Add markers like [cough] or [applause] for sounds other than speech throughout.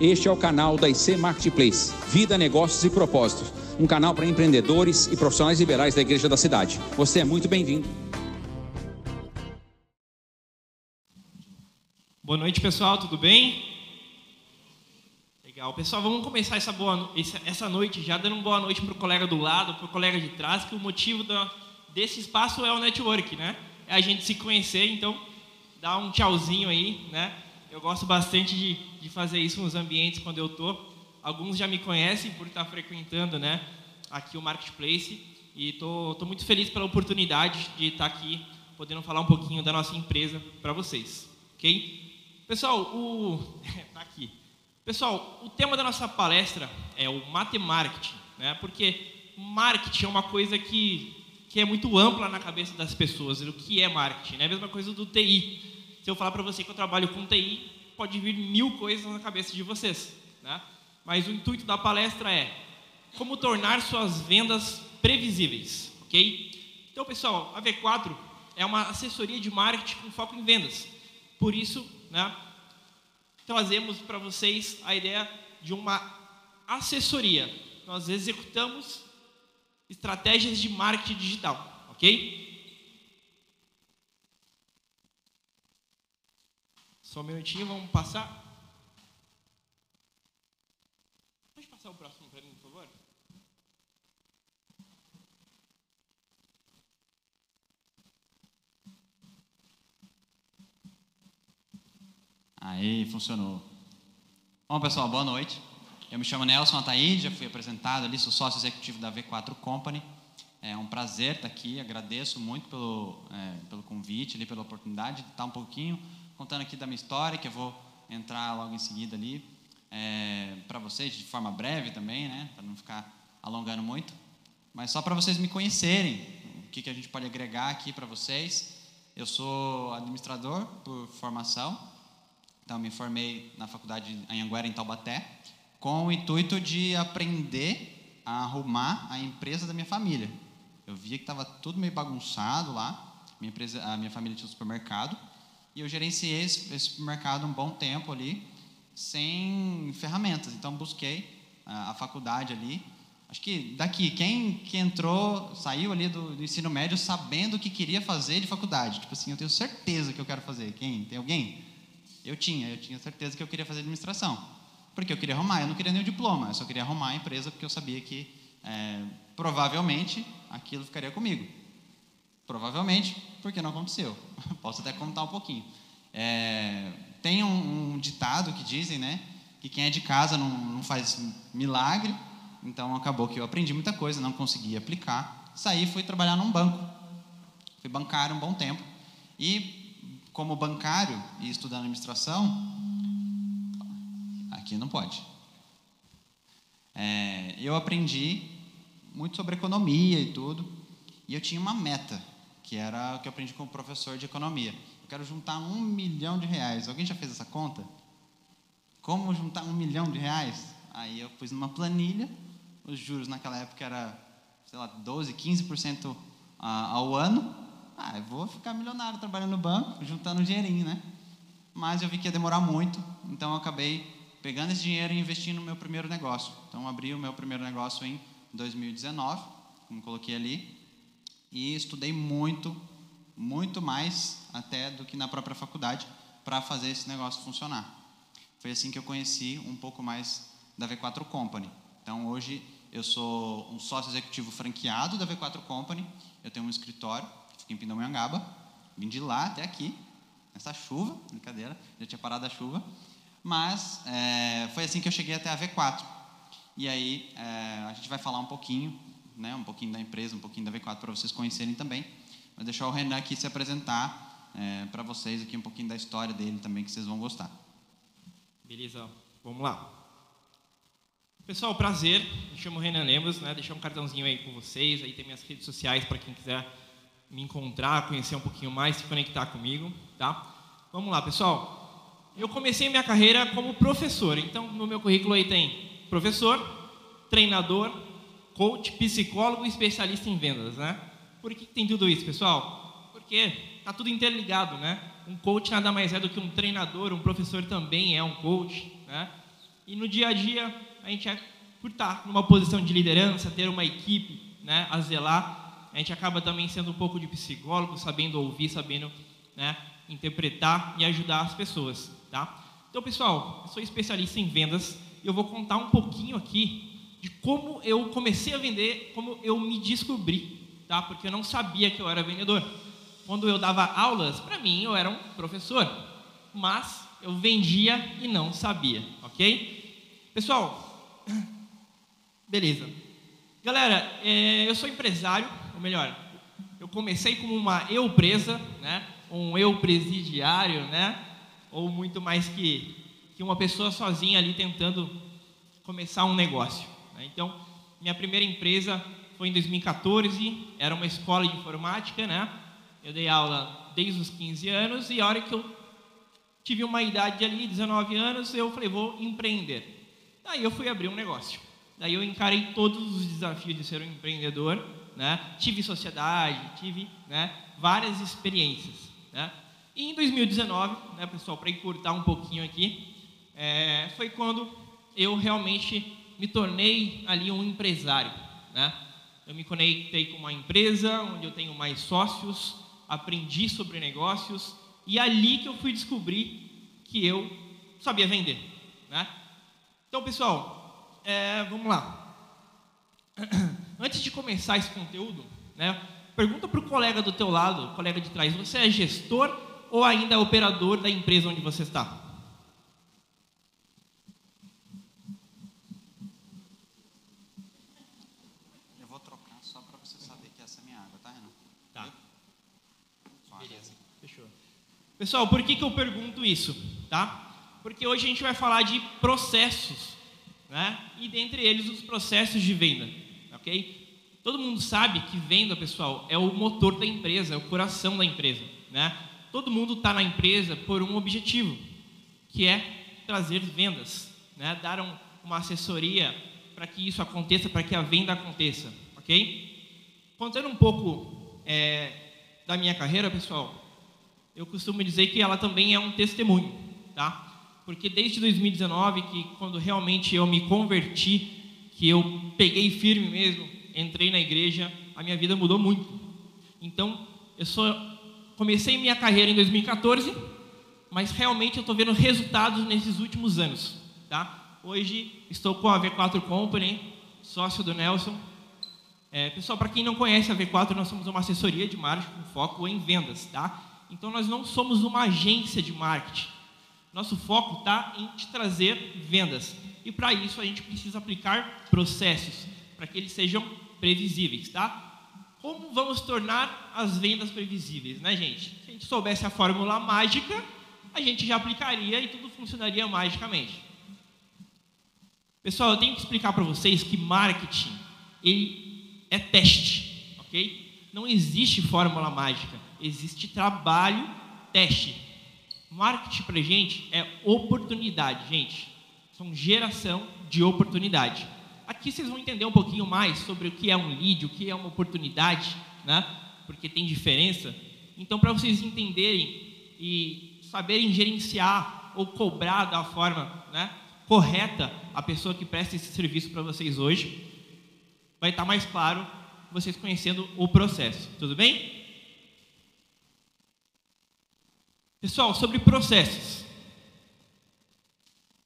Este é o canal da IC Marketplace, Vida, Negócios e Propósitos, um canal para empreendedores e profissionais liberais da Igreja da Cidade. Você é muito bem-vindo. Boa noite, pessoal, tudo bem? Legal. Pessoal, vamos começar essa, boa, essa noite já dando uma boa noite para o colega do lado, para o colega de trás, que o motivo desse espaço é o network, né? É a gente se conhecer, então dá um tchauzinho aí, né? Eu gosto bastante de, de fazer isso nos ambientes quando eu tô. Alguns já me conhecem por estar frequentando, né? Aqui o marketplace e tô muito feliz pela oportunidade de estar aqui podendo falar um pouquinho da nossa empresa para vocês, ok? Pessoal, o [laughs] tá aqui. Pessoal, o tema da nossa palestra é o matemarketing, né? Porque marketing é uma coisa que que é muito ampla na cabeça das pessoas, o que é marketing. Né? A mesma coisa do TI. Eu falar para você que eu trabalho com TI, pode vir mil coisas na cabeça de vocês. Né? Mas o intuito da palestra é como tornar suas vendas previsíveis. ok? Então, pessoal, a V4 é uma assessoria de marketing com foco em vendas. Por isso, né, trazemos para vocês a ideia de uma assessoria. Nós executamos estratégias de marketing digital, ok? Só um minutinho, vamos passar. Pode passar o próximo para mim, por favor? Aí, funcionou. Bom, pessoal, boa noite. Eu me chamo Nelson Ataíde, já fui apresentado ali, sou sócio executivo da V4 Company. É um prazer estar aqui, agradeço muito pelo, é, pelo convite, ali, pela oportunidade de estar um pouquinho contando aqui da minha história, que eu vou entrar logo em seguida ali é, para vocês, de forma breve também, né, para não ficar alongando muito, mas só para vocês me conhecerem, o que, que a gente pode agregar aqui para vocês. Eu sou administrador por formação, então me formei na faculdade Anhanguera, em Taubaté, com o intuito de aprender a arrumar a empresa da minha família. Eu via que estava tudo meio bagunçado lá. Minha empresa, a minha família tinha um supermercado e eu gerenciei esse, esse supermercado um bom tempo ali sem ferramentas. Então busquei a, a faculdade ali. Acho que daqui quem que entrou, saiu ali do, do, ensino médio sabendo o que queria fazer de faculdade. Tipo assim, eu tenho certeza que eu quero fazer. Quem? Tem alguém? Eu tinha, eu tinha certeza que eu queria fazer administração. Porque eu queria arrumar, eu não queria nenhum diploma, eu só queria arrumar a empresa porque eu sabia que é, provavelmente aquilo ficaria comigo. Provavelmente, porque não aconteceu. [laughs] Posso até contar um pouquinho. É, tem um, um, ditado que dizem, né, que quem é de casa não, não faz milagre. Então acabou que eu aprendi muita coisa, não consegui aplicar. Saí e fui trabalhar num banco. Fui bancário um bom tempo. E como bancário e estudando administração, Aqui não pode. É, eu aprendi muito sobre economia e tudo, e eu tinha uma meta, que era o que eu aprendi com o professor de economia. Eu quero juntar um milhão de reais. Alguém já fez essa conta? Como juntar um milhão de reais? Aí eu pus numa planilha, os juros naquela época era, sei lá, 12, 15% ao ano. Ah, eu vou ficar milionário trabalhando no banco, juntando dinheirinho, né? Mas eu vi que ia demorar muito, então eu acabei pegando esse dinheiro e investindo no meu primeiro negócio. Então, abri o meu primeiro negócio em 2019, como coloquei ali, e estudei muito, muito mais até do que na própria faculdade para fazer esse negócio funcionar. Foi assim que eu conheci um pouco mais da V4 Company. Então, hoje eu sou um sócio executivo franqueado da V4 Company. Eu tenho um escritório fica em Pindamonhangaba. Vim de lá até aqui, nessa chuva, brincadeira, já tinha parado a chuva. Mas é, foi assim que eu cheguei até a V4. E aí é, a gente vai falar um pouquinho, né, um pouquinho da empresa, um pouquinho da V4 para vocês conhecerem também. Vou deixar o Renan aqui se apresentar é, para vocês aqui um pouquinho da história dele também que vocês vão gostar. Beleza, vamos lá. Pessoal, prazer. Me chamo Renan Lemos, né? Deixar um cartãozinho aí com vocês. Aí tem minhas redes sociais para quem quiser me encontrar, conhecer um pouquinho mais, se conectar comigo, tá? Vamos lá, pessoal eu comecei minha carreira como professor. Então, no meu currículo aí tem professor, treinador, coach, psicólogo e especialista em vendas, né? Por que tem tudo isso, pessoal? Porque tá tudo interligado, né? Um coach nada mais é do que um treinador, um professor também é um coach, né? E no dia a dia, a gente, é, por estar numa posição de liderança, ter uma equipe né, a zelar, a gente acaba também sendo um pouco de psicólogo, sabendo ouvir, sabendo né, interpretar e ajudar as pessoas. Tá? Então, pessoal, eu sou especialista em vendas e eu vou contar um pouquinho aqui de como eu comecei a vender, como eu me descobri, tá? Porque eu não sabia que eu era vendedor. Quando eu dava aulas, para mim eu era um professor, mas eu vendia e não sabia, ok? Pessoal, [clears throat] beleza. Galera, é, eu sou empresário, ou melhor, eu comecei como uma eu presa, né? Um eu presidiário, né? Ou muito mais que, que uma pessoa sozinha ali tentando começar um negócio. Né? Então, minha primeira empresa foi em 2014, era uma escola de informática, né? Eu dei aula desde os 15 anos e a hora que eu tive uma idade ali, 19 anos, eu falei, vou empreender. Daí eu fui abrir um negócio. Daí eu encarei todos os desafios de ser um empreendedor, né? Tive sociedade, tive, né, várias experiências, né? E em 2019, né, pessoal, para encurtar um pouquinho aqui, é, foi quando eu realmente me tornei ali um empresário, né? Eu me conectei com uma empresa onde eu tenho mais sócios, aprendi sobre negócios e é ali que eu fui descobrir que eu sabia vender, né? Então, pessoal, é, vamos lá. [clears throat] Antes de começar esse conteúdo, né? Pergunta para o colega do teu lado, colega de trás, você é gestor ou ainda é operador da empresa onde você está? Pessoal, por que, que eu pergunto isso? Tá? Porque hoje a gente vai falar de processos, né? e dentre eles os processos de venda. Ok? Todo mundo sabe que venda, pessoal, é o motor da empresa, é o coração da empresa. Né? Todo mundo está na empresa por um objetivo, que é trazer vendas, né? dar um, uma assessoria para que isso aconteça, para que a venda aconteça. Ok? Contando um pouco é, da minha carreira, pessoal, eu costumo dizer que ela também é um testemunho, tá? Porque desde 2019, que quando realmente eu me converti, que eu peguei firme mesmo, entrei na igreja, a minha vida mudou muito. Então, eu sou comecei minha carreira em 2014, mas realmente eu estou vendo resultados nesses últimos anos, tá? Hoje estou com a V4 Company, sócio do Nelson. É, pessoal, para quem não conhece a V4, nós somos uma assessoria de marketing com foco em vendas, tá? Então nós não somos uma agência de marketing. Nosso foco está em te trazer vendas. E para isso a gente precisa aplicar processos para que eles sejam previsíveis, tá? Como vamos tornar as vendas previsíveis, né, gente? Se a gente soubesse a fórmula mágica, a gente já aplicaria e tudo funcionaria magicamente. Pessoal, eu tenho que explicar para vocês que marketing ele é teste, ok? Não existe fórmula mágica existe trabalho, teste. Marketing para gente é oportunidade, gente. São geração de oportunidade. Aqui vocês vão entender um pouquinho mais sobre o que é um lead, o que é uma oportunidade, né? Porque tem diferença. Então, para vocês entenderem e saberem gerenciar ou cobrar da forma né, correta a pessoa que presta esse serviço para vocês hoje, vai estar tá mais claro vocês conhecendo o processo. Tudo bem? Pessoal, sobre processos.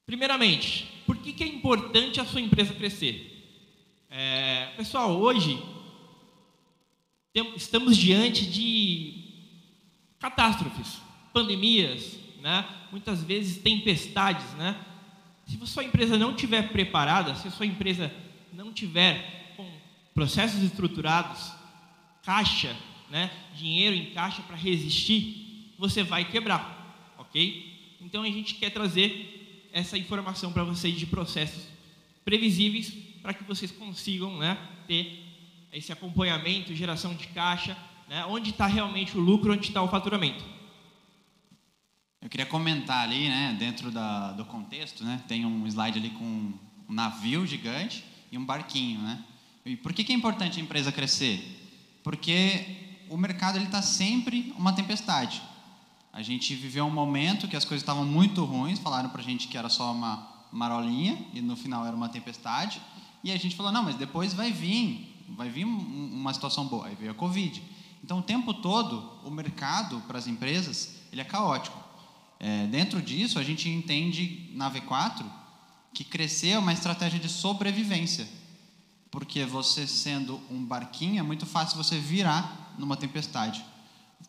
Primeiramente, por que, que é importante a sua empresa crescer? É, pessoal, hoje estamos diante de catástrofes, pandemias, né? muitas vezes tempestades. Né? Se a sua empresa não estiver preparada, se a sua empresa não tiver com processos estruturados, caixa, né? dinheiro em caixa para resistir, você vai quebrar, ok? Então a gente quer trazer essa informação para vocês de processos previsíveis para que vocês consigam né, ter esse acompanhamento, geração de caixa, né, onde está realmente o lucro, onde está o faturamento. Eu queria comentar ali, né, dentro da, do contexto, né, tem um slide ali com um navio gigante e um barquinho, né? E por que, que é importante a empresa crescer? Porque o mercado está sempre uma tempestade. A gente viveu um momento que as coisas estavam muito ruins, falaram para a gente que era só uma, marolinha e no final era uma tempestade. E a gente falou, não, mas depois vai vir, vai vir uma situação boa. Aí veio a Covid. Então, o tempo todo, o mercado para as empresas, ele é caótico. É, dentro disso, a gente entende na V4 que crescer é uma estratégia de sobrevivência. Porque você sendo um barquinho, é muito fácil você virar numa tempestade.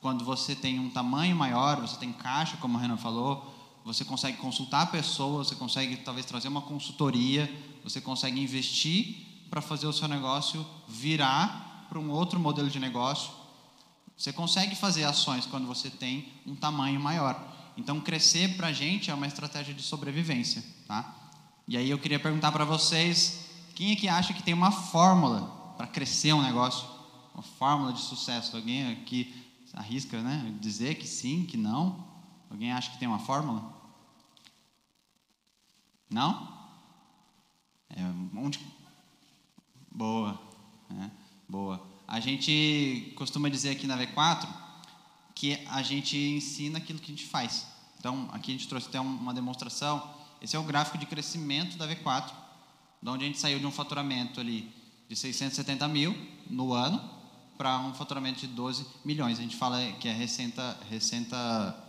Quando você tem um tamanho maior, você tem caixa, como a Renan falou, você consegue consultar pessoas, você consegue talvez trazer uma consultoria, você consegue investir para fazer o seu negócio virar para um outro modelo de negócio. Você consegue fazer ações quando você tem um tamanho maior. Então, crescer para a gente é uma estratégia de sobrevivência, tá? E aí eu queria perguntar para vocês, quem é que acha que tem uma fórmula para crescer um negócio? Uma fórmula de sucesso? Alguém aqui arrisca, né? Dizer que sim, que não? Alguém acha que tem uma fórmula? Não? É, onde... Boa, né? boa. A gente costuma dizer aqui na V4 que a gente ensina aquilo que a gente faz. Então, aqui a gente trouxe até uma demonstração. Esse é o gráfico de crescimento da V4, de onde a gente saiu de um faturamento ali de 670 mil no ano para um faturamento de 12 milhões. A gente fala que é receita, receita,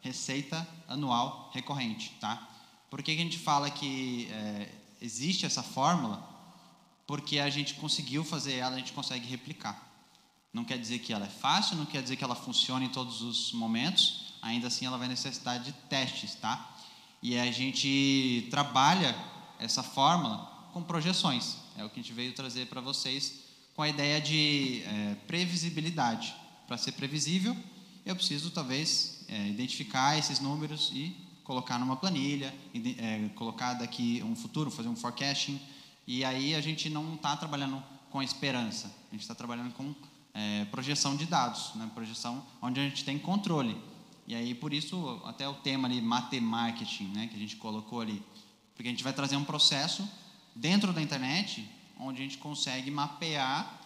receita anual recorrente, tá? Por que, que a gente fala que é, existe essa fórmula? Porque a gente conseguiu fazer ela, a gente consegue replicar. Não quer dizer que ela é fácil, não quer dizer que ela funcione em todos os momentos, ainda assim ela vai necessitar de testes, tá? E a gente trabalha essa fórmula com projeções. É o que a gente veio trazer para vocês com a ideia de é, previsibilidade. Para ser previsível, eu preciso talvez é, identificar esses números e colocar numa planilha, é, colocar daqui um futuro, fazer um forecasting. E aí a gente não está trabalhando com esperança, a gente está trabalhando com é, projeção de dados, né? projeção onde a gente tem controle. E aí, por isso, até o tema ali, matemarketing, né? que a gente colocou ali. Porque a gente vai trazer um processo dentro da internet, onde a gente consegue mapear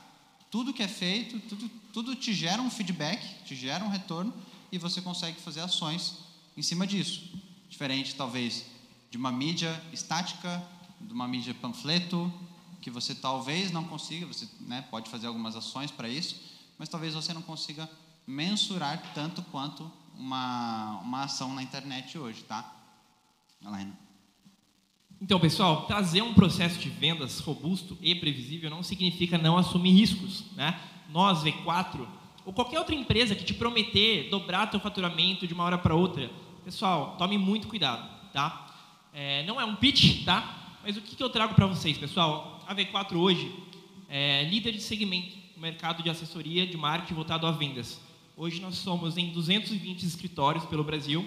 tudo que é feito, tudo, tudo te gera um feedback, te gera um retorno, e você consegue fazer ações em cima disso. Diferente, talvez, de uma mídia estática, de uma mídia panfleto, que você talvez não consiga, você né, pode fazer algumas ações para isso, mas talvez você não consiga mensurar tanto quanto uma, uma ação na internet hoje, tá? Helena. Então, pessoal, trazer um processo de vendas robusto e previsível não significa não assumir riscos, né? Nós, V4, ou qualquer outra empresa que te prometer dobrar teu faturamento de uma hora para outra, pessoal, tome muito cuidado, tá? É, não é um pitch, tá? Mas o que, que eu trago para vocês, pessoal? A V4 hoje é líder de segmento no mercado de assessoria de marketing voltado a vendas. Hoje nós somos em 220 escritórios pelo Brasil.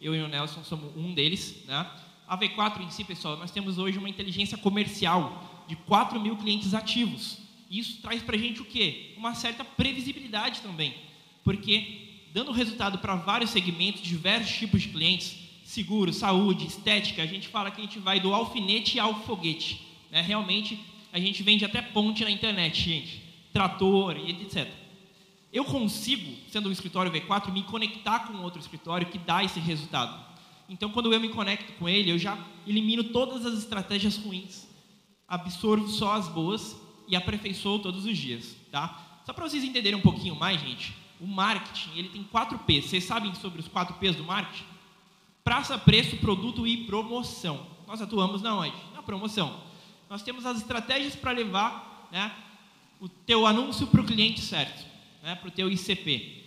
Eu e o Nelson somos um deles. Né? A V4 em si, pessoal, nós temos hoje uma inteligência comercial de 4 mil clientes ativos. Isso traz para a gente o quê? Uma certa previsibilidade também. Porque dando resultado para vários segmentos, diversos tipos de clientes, seguro, saúde, estética, a gente fala que a gente vai do alfinete ao foguete. Né? Realmente, a gente vende até ponte na internet, gente. Trator etc. Eu consigo, sendo um escritório V4, me conectar com outro escritório que dá esse resultado. Então, quando eu me conecto com ele, eu já elimino todas as estratégias ruins, absorvo só as boas e aperfeiçoo todos os dias, tá? Só para vocês entenderem um pouquinho mais, gente, o marketing ele tem quatro P's. Vocês sabem sobre os quatro P's do marketing? Praça, preço, produto e promoção. Nós atuamos na onde? Na promoção. Nós temos as estratégias para levar né, o teu anúncio para o cliente certo, né, para o teu ICP.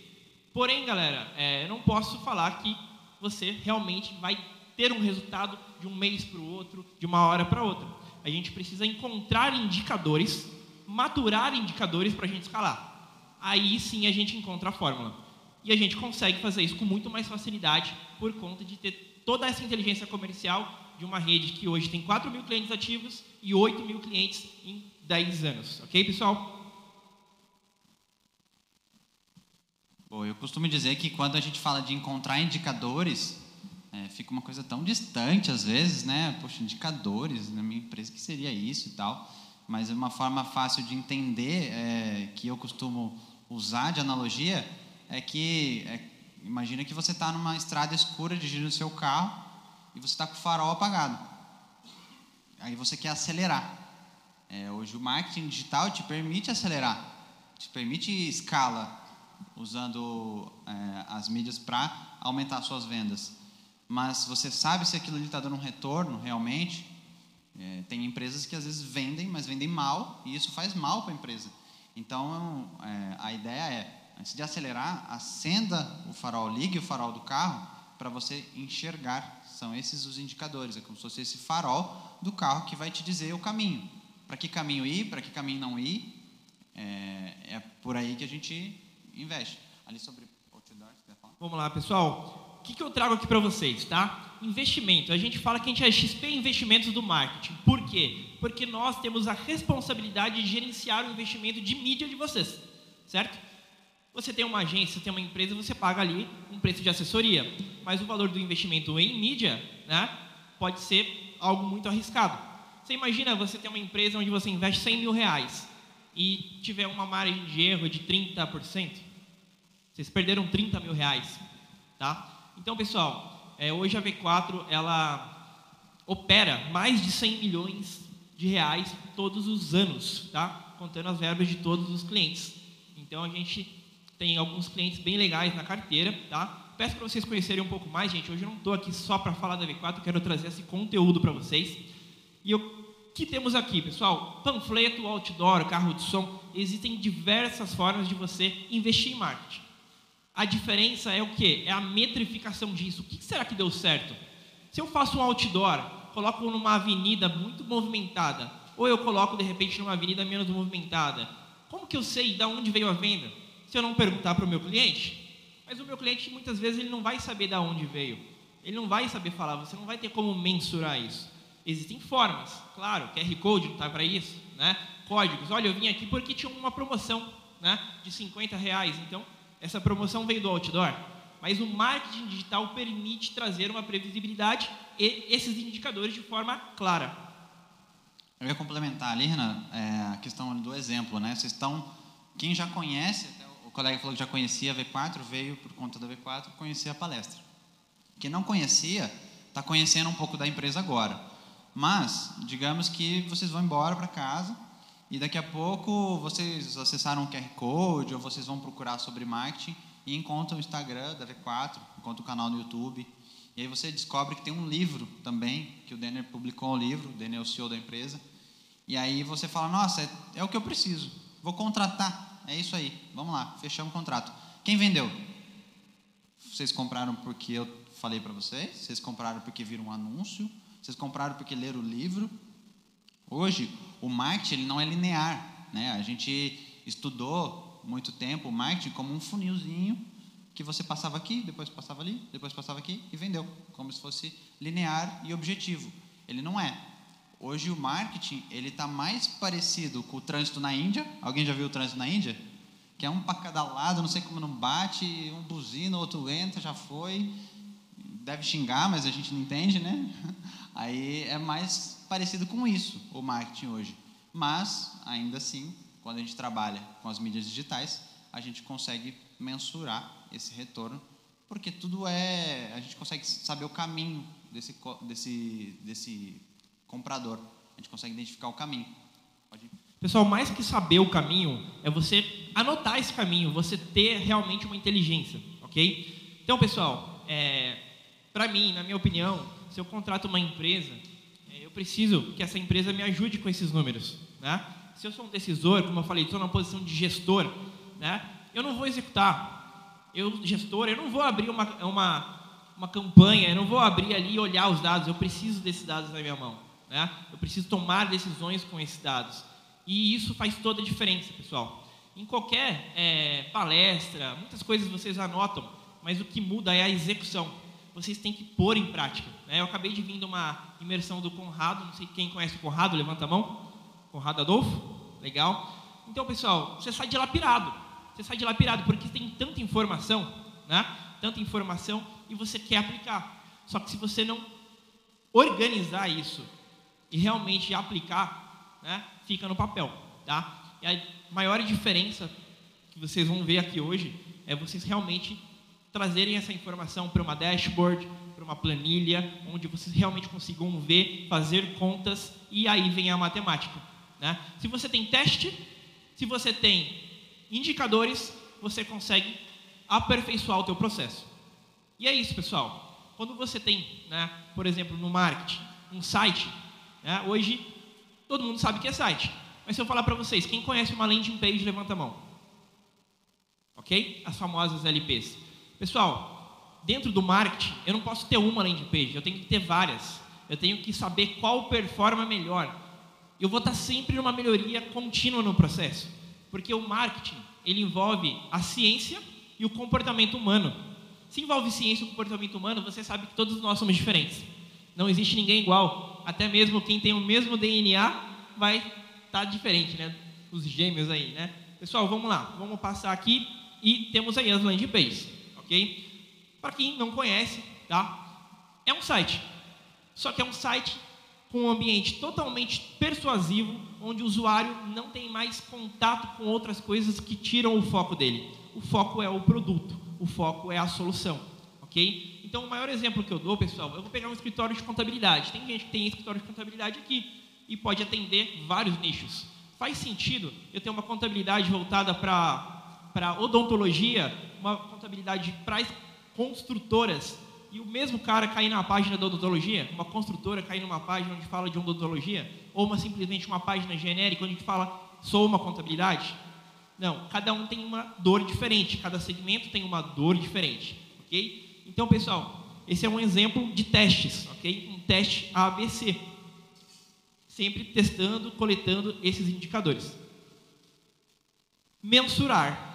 Porém, galera, é, eu não posso falar que você realmente vai ter um resultado de um mês para o outro, de uma hora para outra. A gente precisa encontrar indicadores, maturar indicadores para a gente escalar. Aí sim a gente encontra a fórmula. E a gente consegue fazer isso com muito mais facilidade por conta de ter toda essa inteligência comercial de uma rede que hoje tem 4 mil clientes ativos e 8 mil clientes em 10 anos. Ok, pessoal? Bom, eu costumo dizer que quando a gente fala de encontrar indicadores, é, fica uma coisa tão distante às vezes, né? Poxa, indicadores na minha empresa, que seria isso e tal? Mas é uma forma fácil de entender é, que eu costumo usar de analogia é que é, imagina que você está numa estrada escura dirigindo o seu carro e você está com o farol apagado. aí você quer acelerar. É, hoje o marketing digital te permite acelerar, te permite escala usando é, as mídias para aumentar suas vendas. Mas você sabe se aquilo está dando um retorno realmente? É, tem empresas que às vezes vendem, mas vendem mal e isso faz mal para a empresa. Então é, a ideia é, antes de acelerar, acenda o farol, ligue o farol do carro para você enxergar. São esses os indicadores. É como se fosse esse farol do carro que vai te dizer o caminho. Para que caminho ir, para que caminho não ir. É, é por aí que a gente investe. Ali sobre outdoor, você falar? Vamos lá, pessoal. O que, que eu trago aqui para vocês, tá? Investimento. A gente fala que a gente é XP Investimentos do Marketing. Por quê? Porque nós temos a responsabilidade de gerenciar o investimento de mídia de vocês, certo? Você tem uma agência, tem uma empresa, você paga ali um preço de assessoria, mas o valor do investimento em mídia, né, pode ser algo muito arriscado. Você imagina você ter uma empresa onde você investe 100 mil reais e tiver uma margem de erro de 30%, vocês perderam 30 mil reais, tá? Então, pessoal, é, hoje a V4 ela opera mais de 100 milhões de reais todos os anos, tá? Contando as verbas de todos os clientes. Então, a gente tem alguns clientes bem legais na carteira, tá? Peço para vocês conhecerem um pouco mais, gente. Hoje eu não estou aqui só para falar da V4, quero trazer esse conteúdo para vocês. E eu que temos aqui, pessoal? Panfleto, outdoor, carro de som. Existem diversas formas de você investir em marketing. A diferença é o que? É a metrificação disso. O que será que deu certo? Se eu faço um outdoor, coloco numa avenida muito movimentada, ou eu coloco de repente numa avenida menos movimentada, como que eu sei de onde veio a venda? Se eu não perguntar para o meu cliente, mas o meu cliente muitas vezes ele não vai saber de onde veio. Ele não vai saber falar, você não vai ter como mensurar isso. Existem formas, claro, QR Code está para isso, né? Códigos. Olha, eu vim aqui porque tinha uma promoção, né? De 50 reais. Então, essa promoção veio do outdoor. Mas o marketing digital permite trazer uma previsibilidade e esses indicadores de forma clara. Eu ia complementar ali, Renan, é, a questão do exemplo, né? Vocês estão, quem já conhece, o colega falou que já conhecia a V4, veio por conta da V4 conhecer a palestra. Quem não conhecia, está conhecendo um pouco da empresa agora. Mas, digamos que vocês vão embora para casa e daqui a pouco vocês acessaram um QR Code ou vocês vão procurar sobre marketing e encontram o Instagram da V4, encontram o canal no YouTube. E aí você descobre que tem um livro também, que o Denner publicou um livro, o Denner é o CEO da empresa. E aí você fala, nossa, é, é o que eu preciso, vou contratar, é isso aí, vamos lá, fechamos o contrato. Quem vendeu? Vocês compraram porque eu falei para vocês? Vocês compraram porque viram um anúncio? Vocês compraram porque leram o livro. Hoje, o marketing ele não é linear. Né? A gente estudou muito tempo o marketing como um funilzinho que você passava aqui, depois passava ali, depois passava aqui e vendeu, como se fosse linear e objetivo. Ele não é. Hoje o marketing ele está mais parecido com o trânsito na Índia. Alguém já viu o trânsito na Índia? Que é um para cada lado, não sei como não bate, um buzina, outro entra, já foi. Deve xingar, mas a gente não entende, né? [laughs] Aí é mais parecido com isso o marketing hoje. Mas, ainda assim, quando a gente trabalha com as mídias digitais, a gente consegue mensurar esse retorno, porque tudo é. A gente consegue saber o caminho desse, desse, desse comprador. A gente consegue identificar o caminho. Pode ir. Pessoal, mais que saber o caminho, é você anotar esse caminho, você ter realmente uma inteligência, ok? Então, pessoal, é, para mim, na minha opinião, se eu contrato uma empresa, preciso que essa empresa me ajude com esses números. Né? Se eu sou um decisor, como eu falei, estou na posição de gestor, né? eu não vou executar. Eu, gestor, eu não vou abrir uma, uma, uma campanha, eu não vou abrir ali e olhar os dados, eu preciso desses dados na minha mão. Né? Eu preciso tomar decisões com esses dados. E isso faz toda a diferença, pessoal. Em qualquer é, palestra, muitas coisas vocês anotam, mas o que muda é a execução vocês têm que pôr em prática. Né? Eu acabei de vir de uma imersão do Conrado, não sei quem conhece o Conrado, levanta a mão. Conrado Adolfo, legal. Então, pessoal, você sai de lá pirado. Você sai de lá pirado porque tem tanta informação, né? Tanta informação e você quer aplicar. Só que se você não organizar isso e realmente aplicar, né? Fica no papel, tá? E a maior diferença que vocês vão ver aqui hoje é vocês realmente trazerem essa informação para uma dashboard, para uma planilha, onde vocês realmente consigam ver, fazer contas e aí vem a matemática. Né? Se você tem teste, se você tem indicadores, você consegue aperfeiçoar o teu processo. E é isso, pessoal. Quando você tem, né, por exemplo, no marketing, um site, né, hoje todo mundo sabe que é site. Mas se eu falar para vocês, quem conhece uma landing page, levanta a mão. Ok? As famosas LPs. Pessoal, dentro do marketing, eu não posso ter uma landing page, eu tenho que ter várias. Eu tenho que saber qual performa melhor. Eu vou estar sempre numa melhoria contínua no processo. Porque o marketing, ele envolve a ciência e o comportamento humano. Se envolve ciência e comportamento humano, você sabe que todos nós somos diferentes. Não existe ninguém igual. Até mesmo quem tem o mesmo DNA vai estar tá diferente, né? Os gêmeos aí, né? Pessoal, vamos lá. Vamos passar aqui e temos aí as landing pages, ok? Para quem não conhece, tá? É um site. Só que é um site com um ambiente totalmente persuasivo, onde o usuário não tem mais contato com outras coisas que tiram o foco dele. O foco é o produto, o foco é a solução, ok? Então, o maior exemplo que eu dou, pessoal, eu vou pegar um escritório de contabilidade. Tem gente que tem escritório de contabilidade aqui e pode atender vários nichos. Faz sentido eu ter uma contabilidade voltada para odontologia, uma contabilidade para construtoras, e o mesmo cara cair na página da odontologia, uma construtora cair numa página onde fala de odontologia, ou uma simplesmente uma página genérica onde fala sou uma contabilidade? Não, cada um tem uma dor diferente, cada segmento tem uma dor diferente, ok? Então, pessoal, esse é um exemplo de testes, ok? Um teste ABC, sempre testando, coletando esses indicadores. Mensurar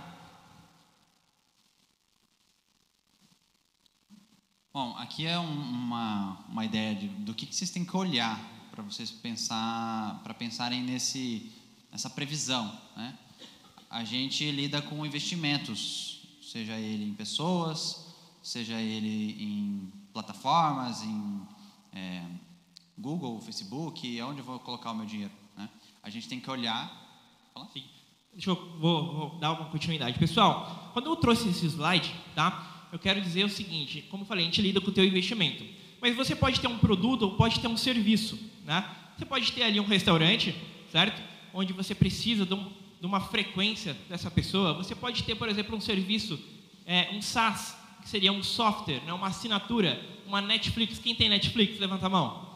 Bom, aqui é um, uma, uma ideia de, do que, que vocês têm que olhar para vocês pensar, para pensarem nesse, nessa previsão. Né? A gente lida com investimentos, seja ele em pessoas, seja ele em plataformas, em é, Google, Facebook, onde eu vou colocar o meu dinheiro. Né? A gente tem que olhar. Fala? Sim. Deixa eu vou, vou dar uma continuidade. Pessoal, quando eu trouxe esse slide, tá? Eu quero dizer o seguinte, como falei, a gente lida com o teu investimento. Mas você pode ter um produto ou pode ter um serviço, né? Você pode ter ali um restaurante, certo? Onde você precisa de, um, de uma frequência dessa pessoa. Você pode ter, por exemplo, um serviço, é, um SaaS, que seria um software, né? uma assinatura, uma Netflix. Quem tem Netflix, levanta a mão.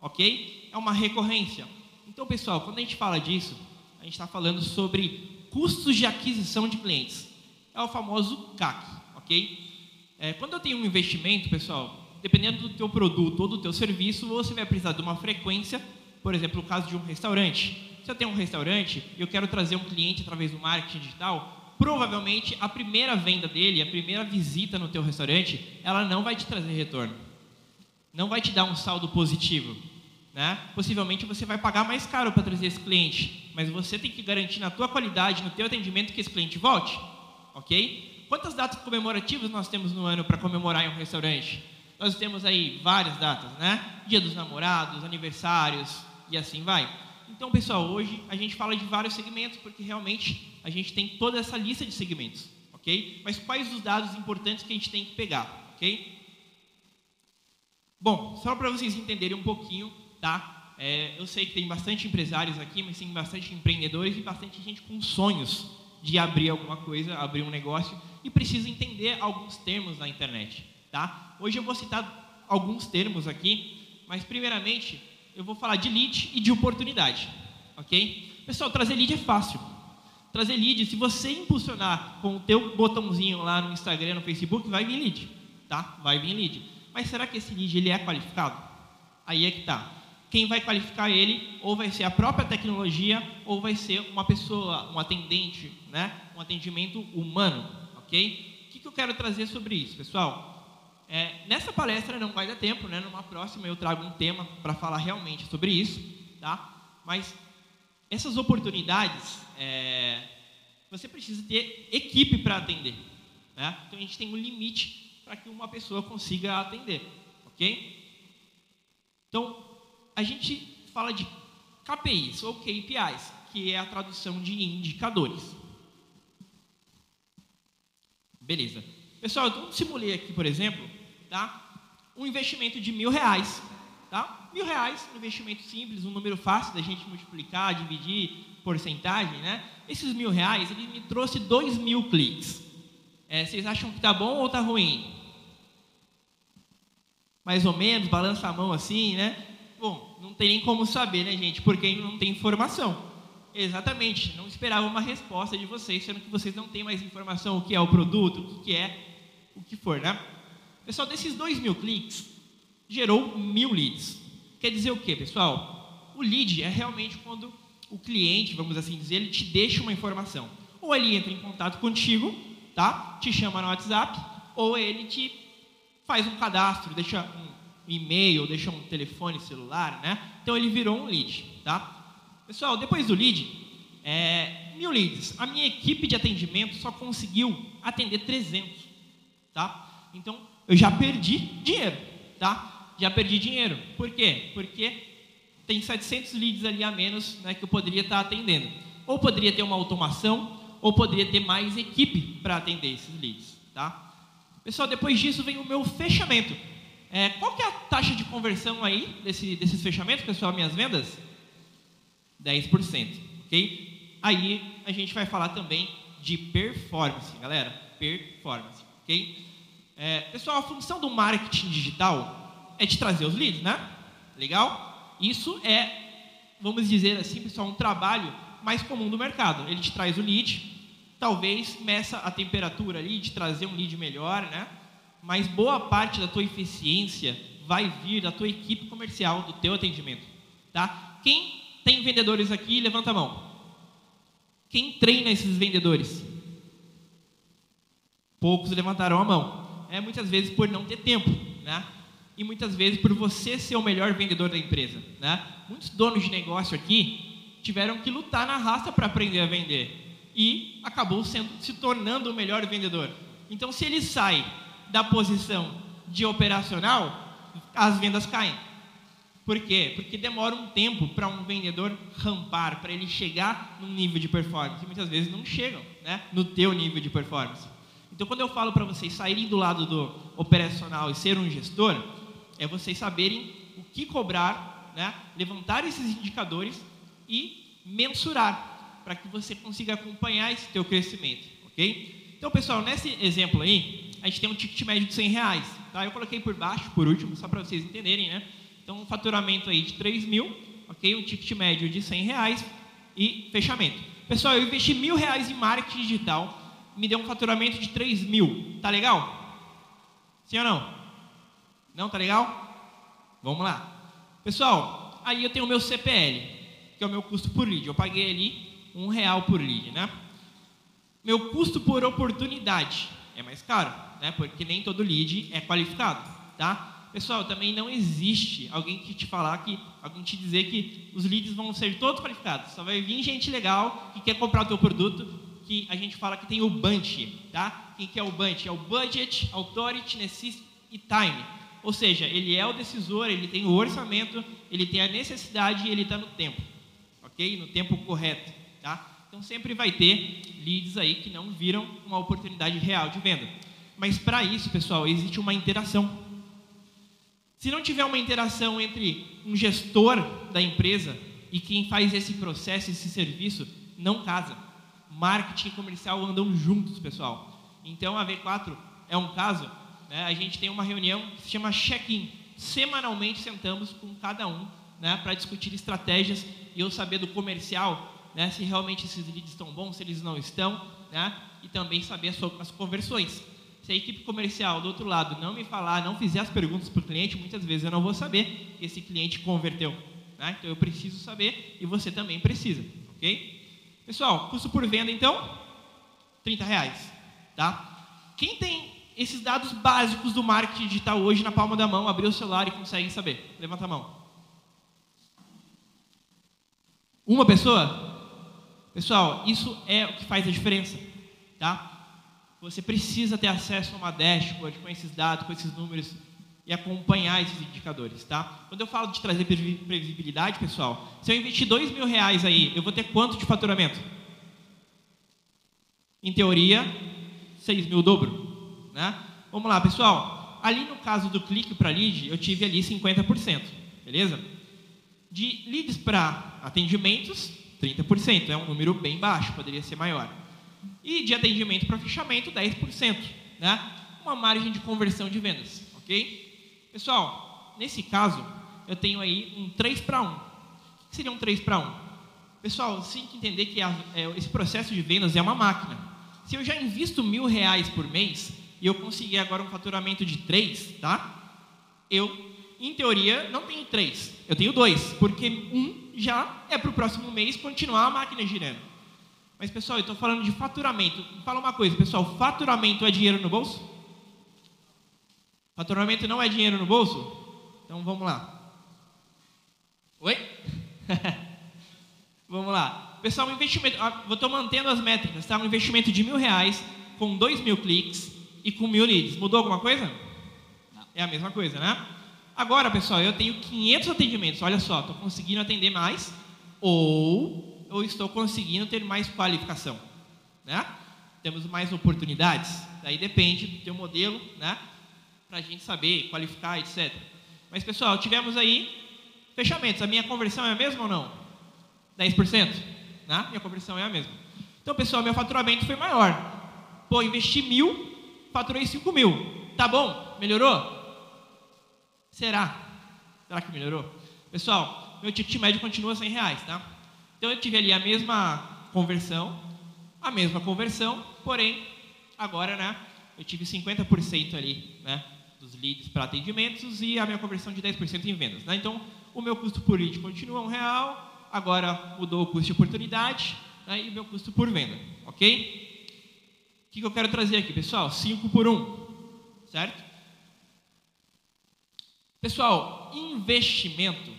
Ok? É uma recorrência. Então, pessoal, quando a gente fala disso, a gente está falando sobre custos de aquisição de clientes. É o famoso CAC, ok? É, quando eu tenho um investimento, pessoal, dependendo do teu produto ou do teu serviço, você vai precisar de uma frequência, por exemplo, no caso de um restaurante. Se eu tenho um restaurante e eu quero trazer um cliente através do marketing digital, provavelmente a primeira venda dele, a primeira visita no teu restaurante, ela não vai te trazer retorno. Não vai te dar um saldo positivo. Né? Possivelmente você vai pagar mais caro para trazer esse cliente, mas você tem que garantir na tua qualidade, no teu atendimento que esse cliente volte, ok? Quantas datas comemorativas nós temos no ano para comemorar em um restaurante? Nós temos aí várias datas, né? Dia dos namorados, aniversários e assim vai. Então, pessoal, hoje a gente fala de vários segmentos porque realmente a gente tem toda essa lista de segmentos, ok? Mas quais os dados importantes que a gente tem que pegar, ok? Bom, só para vocês entenderem um pouquinho, tá? É, eu sei que tem bastante empresários aqui, mas tem bastante empreendedores e bastante gente com sonhos de abrir alguma coisa, abrir um negócio e precisa entender alguns termos na internet, tá? Hoje eu vou citar alguns termos aqui, mas primeiramente eu vou falar de lead e de oportunidade, ok? Pessoal, trazer lead é fácil. Trazer lead, se você impulsionar com o teu botãozinho lá no Instagram, no Facebook, vai vir lead, tá? Vai vir lead. Mas será que esse lead ele é qualificado? Aí é que tá quem vai qualificar ele ou vai ser a própria tecnologia ou vai ser uma pessoa, um atendente, né? um atendimento humano, ok? O que, que eu quero trazer sobre isso, pessoal? É, nessa palestra não vai dar tempo, né? numa próxima eu trago um tema para falar realmente sobre isso, tá? mas essas oportunidades, é, você precisa ter equipe para atender. Né? Então a gente tem um limite para que uma pessoa consiga atender, ok? Então, a gente fala de KPIs ou KPIs, que é a tradução de indicadores. Beleza. Pessoal, eu simulei aqui, por exemplo, tá? um investimento de mil reais, tá? Mil reais, um investimento simples, um número fácil da gente multiplicar, dividir, porcentagem, né? Esses mil reais, ele me trouxe dois mil cliques. É, vocês acham que tá bom ou tá ruim? Mais ou menos, balança a mão assim, né? Bom, não tem nem como saber, né, gente? Porque não tem informação. Exatamente, não esperava uma resposta de vocês, sendo que vocês não têm mais informação o que é o produto, o que é o que for, né? Pessoal, desses dois mil cliques, gerou mil leads. Quer dizer o quê, pessoal? O lead é realmente quando o cliente, vamos assim dizer, ele te deixa uma informação. Ou ele entra em contato contigo, tá? Te chama no WhatsApp, ou ele te faz um cadastro, deixa um e-mail, deixa um telefone celular, né? Então ele virou um lead, tá? Pessoal, depois do lead, é, mil leads. A minha equipe de atendimento só conseguiu atender 300, tá? Então eu já perdi dinheiro, tá? Já perdi dinheiro. Por quê? Porque tem 700 leads ali a menos né, que eu poderia estar atendendo. Ou poderia ter uma automação, ou poderia ter mais equipe para atender esses leads, tá? Pessoal, depois disso vem o meu fechamento. É, qual que é a taxa de conversão aí desse, desses fechamentos, pessoal, minhas vendas? 10%, ok? Aí a gente vai falar também de performance, galera, performance, ok? É, pessoal, a função do marketing digital é de trazer os leads, né? Legal? Isso é, vamos dizer assim, pessoal, um trabalho mais comum do mercado. Ele te traz o lead, talvez meça a temperatura ali de trazer um lead melhor, né? Mas boa parte da tua eficiência vai vir da tua equipe comercial, do teu atendimento, tá? Quem tem vendedores aqui? Levanta a mão. Quem treina esses vendedores? Poucos levantaram a mão. É muitas vezes por não ter tempo, né? E muitas vezes por você ser o melhor vendedor da empresa, né? Muitos donos de negócio aqui tiveram que lutar na raça para aprender a vender e acabou sendo, se tornando o melhor vendedor. Então, se ele sai da posição de operacional, as vendas caem. Por quê? Porque demora um tempo para um vendedor rampar, para ele chegar num nível de performance. E muitas vezes não chegam né, no teu nível de performance. Então, quando eu falo para vocês saírem do lado do operacional e ser um gestor, é vocês saberem o que cobrar, né, levantar esses indicadores e mensurar, para que você consiga acompanhar esse teu crescimento, ok? Então, pessoal, nesse exemplo aí, a gente tem um ticket médio de 100 reais. Tá? Eu coloquei por baixo, por último, só para vocês entenderem, né? Então, um faturamento aí de 3 mil, ok? Um ticket médio de 100 reais e fechamento. Pessoal, eu investi mil reais em marketing digital, me deu um faturamento de 3 mil. Tá legal? Sim ou não? Não, tá legal? Vamos lá. Pessoal, aí eu tenho o meu CPL, que é o meu custo por lead. Eu paguei ali um real por lead, né? Meu custo por oportunidade é mais caro, né? Porque nem todo lead é qualificado, tá? Pessoal, também não existe alguém que te falar que, alguém te dizer que os leads vão ser todos qualificados. Só vai vir gente legal que quer comprar o teu produto, que a gente fala que tem o bunch, tá? Quem que é o bunch? É o budget, authority, necessity e time. Ou seja, ele é o decisor, ele tem o orçamento, ele tem a necessidade e ele está no tempo, ok? No tempo correto, tá? Então sempre vai ter leads aí que não viram uma oportunidade real de venda. Mas para isso, pessoal, existe uma interação se não tiver uma interação entre um gestor da empresa e quem faz esse processo, esse serviço, não casa. Marketing e comercial andam juntos, pessoal. Então a V4 é um caso. Né? A gente tem uma reunião que se chama check-in. Semanalmente sentamos com cada um né, para discutir estratégias e eu saber do comercial né, se realmente esses leads estão bons, se eles não estão, né, e também saber as, as conversões. Se a equipe comercial do outro lado não me falar, não fizer as perguntas para o cliente, muitas vezes eu não vou saber que esse cliente converteu. Né? Então eu preciso saber e você também precisa, ok? Pessoal, custo por venda então, 30 reais, tá? Quem tem esses dados básicos do marketing digital hoje na palma da mão, abriu o celular e consegue saber? Levanta a mão. Uma pessoa? Pessoal, isso é o que faz a diferença, tá? Você precisa ter acesso a uma dashboard com esses dados, com esses números e acompanhar esses indicadores, tá? Quando eu falo de trazer previsibilidade, pessoal, se eu investir dois mil reais aí, eu vou ter quanto de faturamento? Em teoria, seis mil dobro, né? Vamos lá, pessoal. ali no caso do clique para lead, eu tive ali 50%, beleza? De leads para atendimentos, 30%, é um número bem baixo, poderia ser maior. E de atendimento para fechamento, 10%, né? Uma margem de conversão de vendas, ok? Pessoal, nesse caso, eu tenho aí um 3 para 1. O que seria um 3 para 1? Pessoal, você tem que entender que a, é, esse processo de vendas é uma máquina. Se eu já invisto mil reais por mês e eu conseguir agora um faturamento de 3, tá? Eu, em teoria, não tenho 3, eu tenho 2, porque um já é para o próximo mês continuar a máquina girando. Mas, pessoal, eu estou falando de faturamento. Fala uma coisa, pessoal, faturamento é dinheiro no bolso? Faturamento não é dinheiro no bolso? Então, vamos lá. Oi? [laughs] vamos lá. Pessoal, um investimento, ah, estou mantendo as métricas, tá? Um investimento de mil reais com dois mil cliques e com mil leads. Mudou alguma coisa? Não. É a mesma coisa, né? Agora, pessoal, eu tenho 500 atendimentos. Olha só, estou conseguindo atender mais ou eu estou conseguindo ter mais qualificação, né? Temos mais oportunidades. Daí depende do teu modelo, né? Para a gente saber qualificar, etc. Mas, pessoal, tivemos aí fechamentos. A minha conversão é a mesma ou não? 10%? Né? Minha conversão é a mesma. Então, pessoal, meu faturamento foi maior. Pô, investi mil, faturei 5 mil. Tá bom? Melhorou? Será? Será que melhorou? Pessoal, meu ticket médio continua 100 reais, tá? Então eu tive ali a mesma conversão, a mesma conversão, porém, agora, né, eu tive 50% ali, né, dos leads para atendimentos e a minha conversão de 10% em vendas, né? Então, o meu custo por lead continua um real, agora mudou o custo de oportunidade né, e o meu custo por venda, ok? O que, que eu quero trazer aqui, pessoal? 5 por 1, certo? Pessoal, investimento,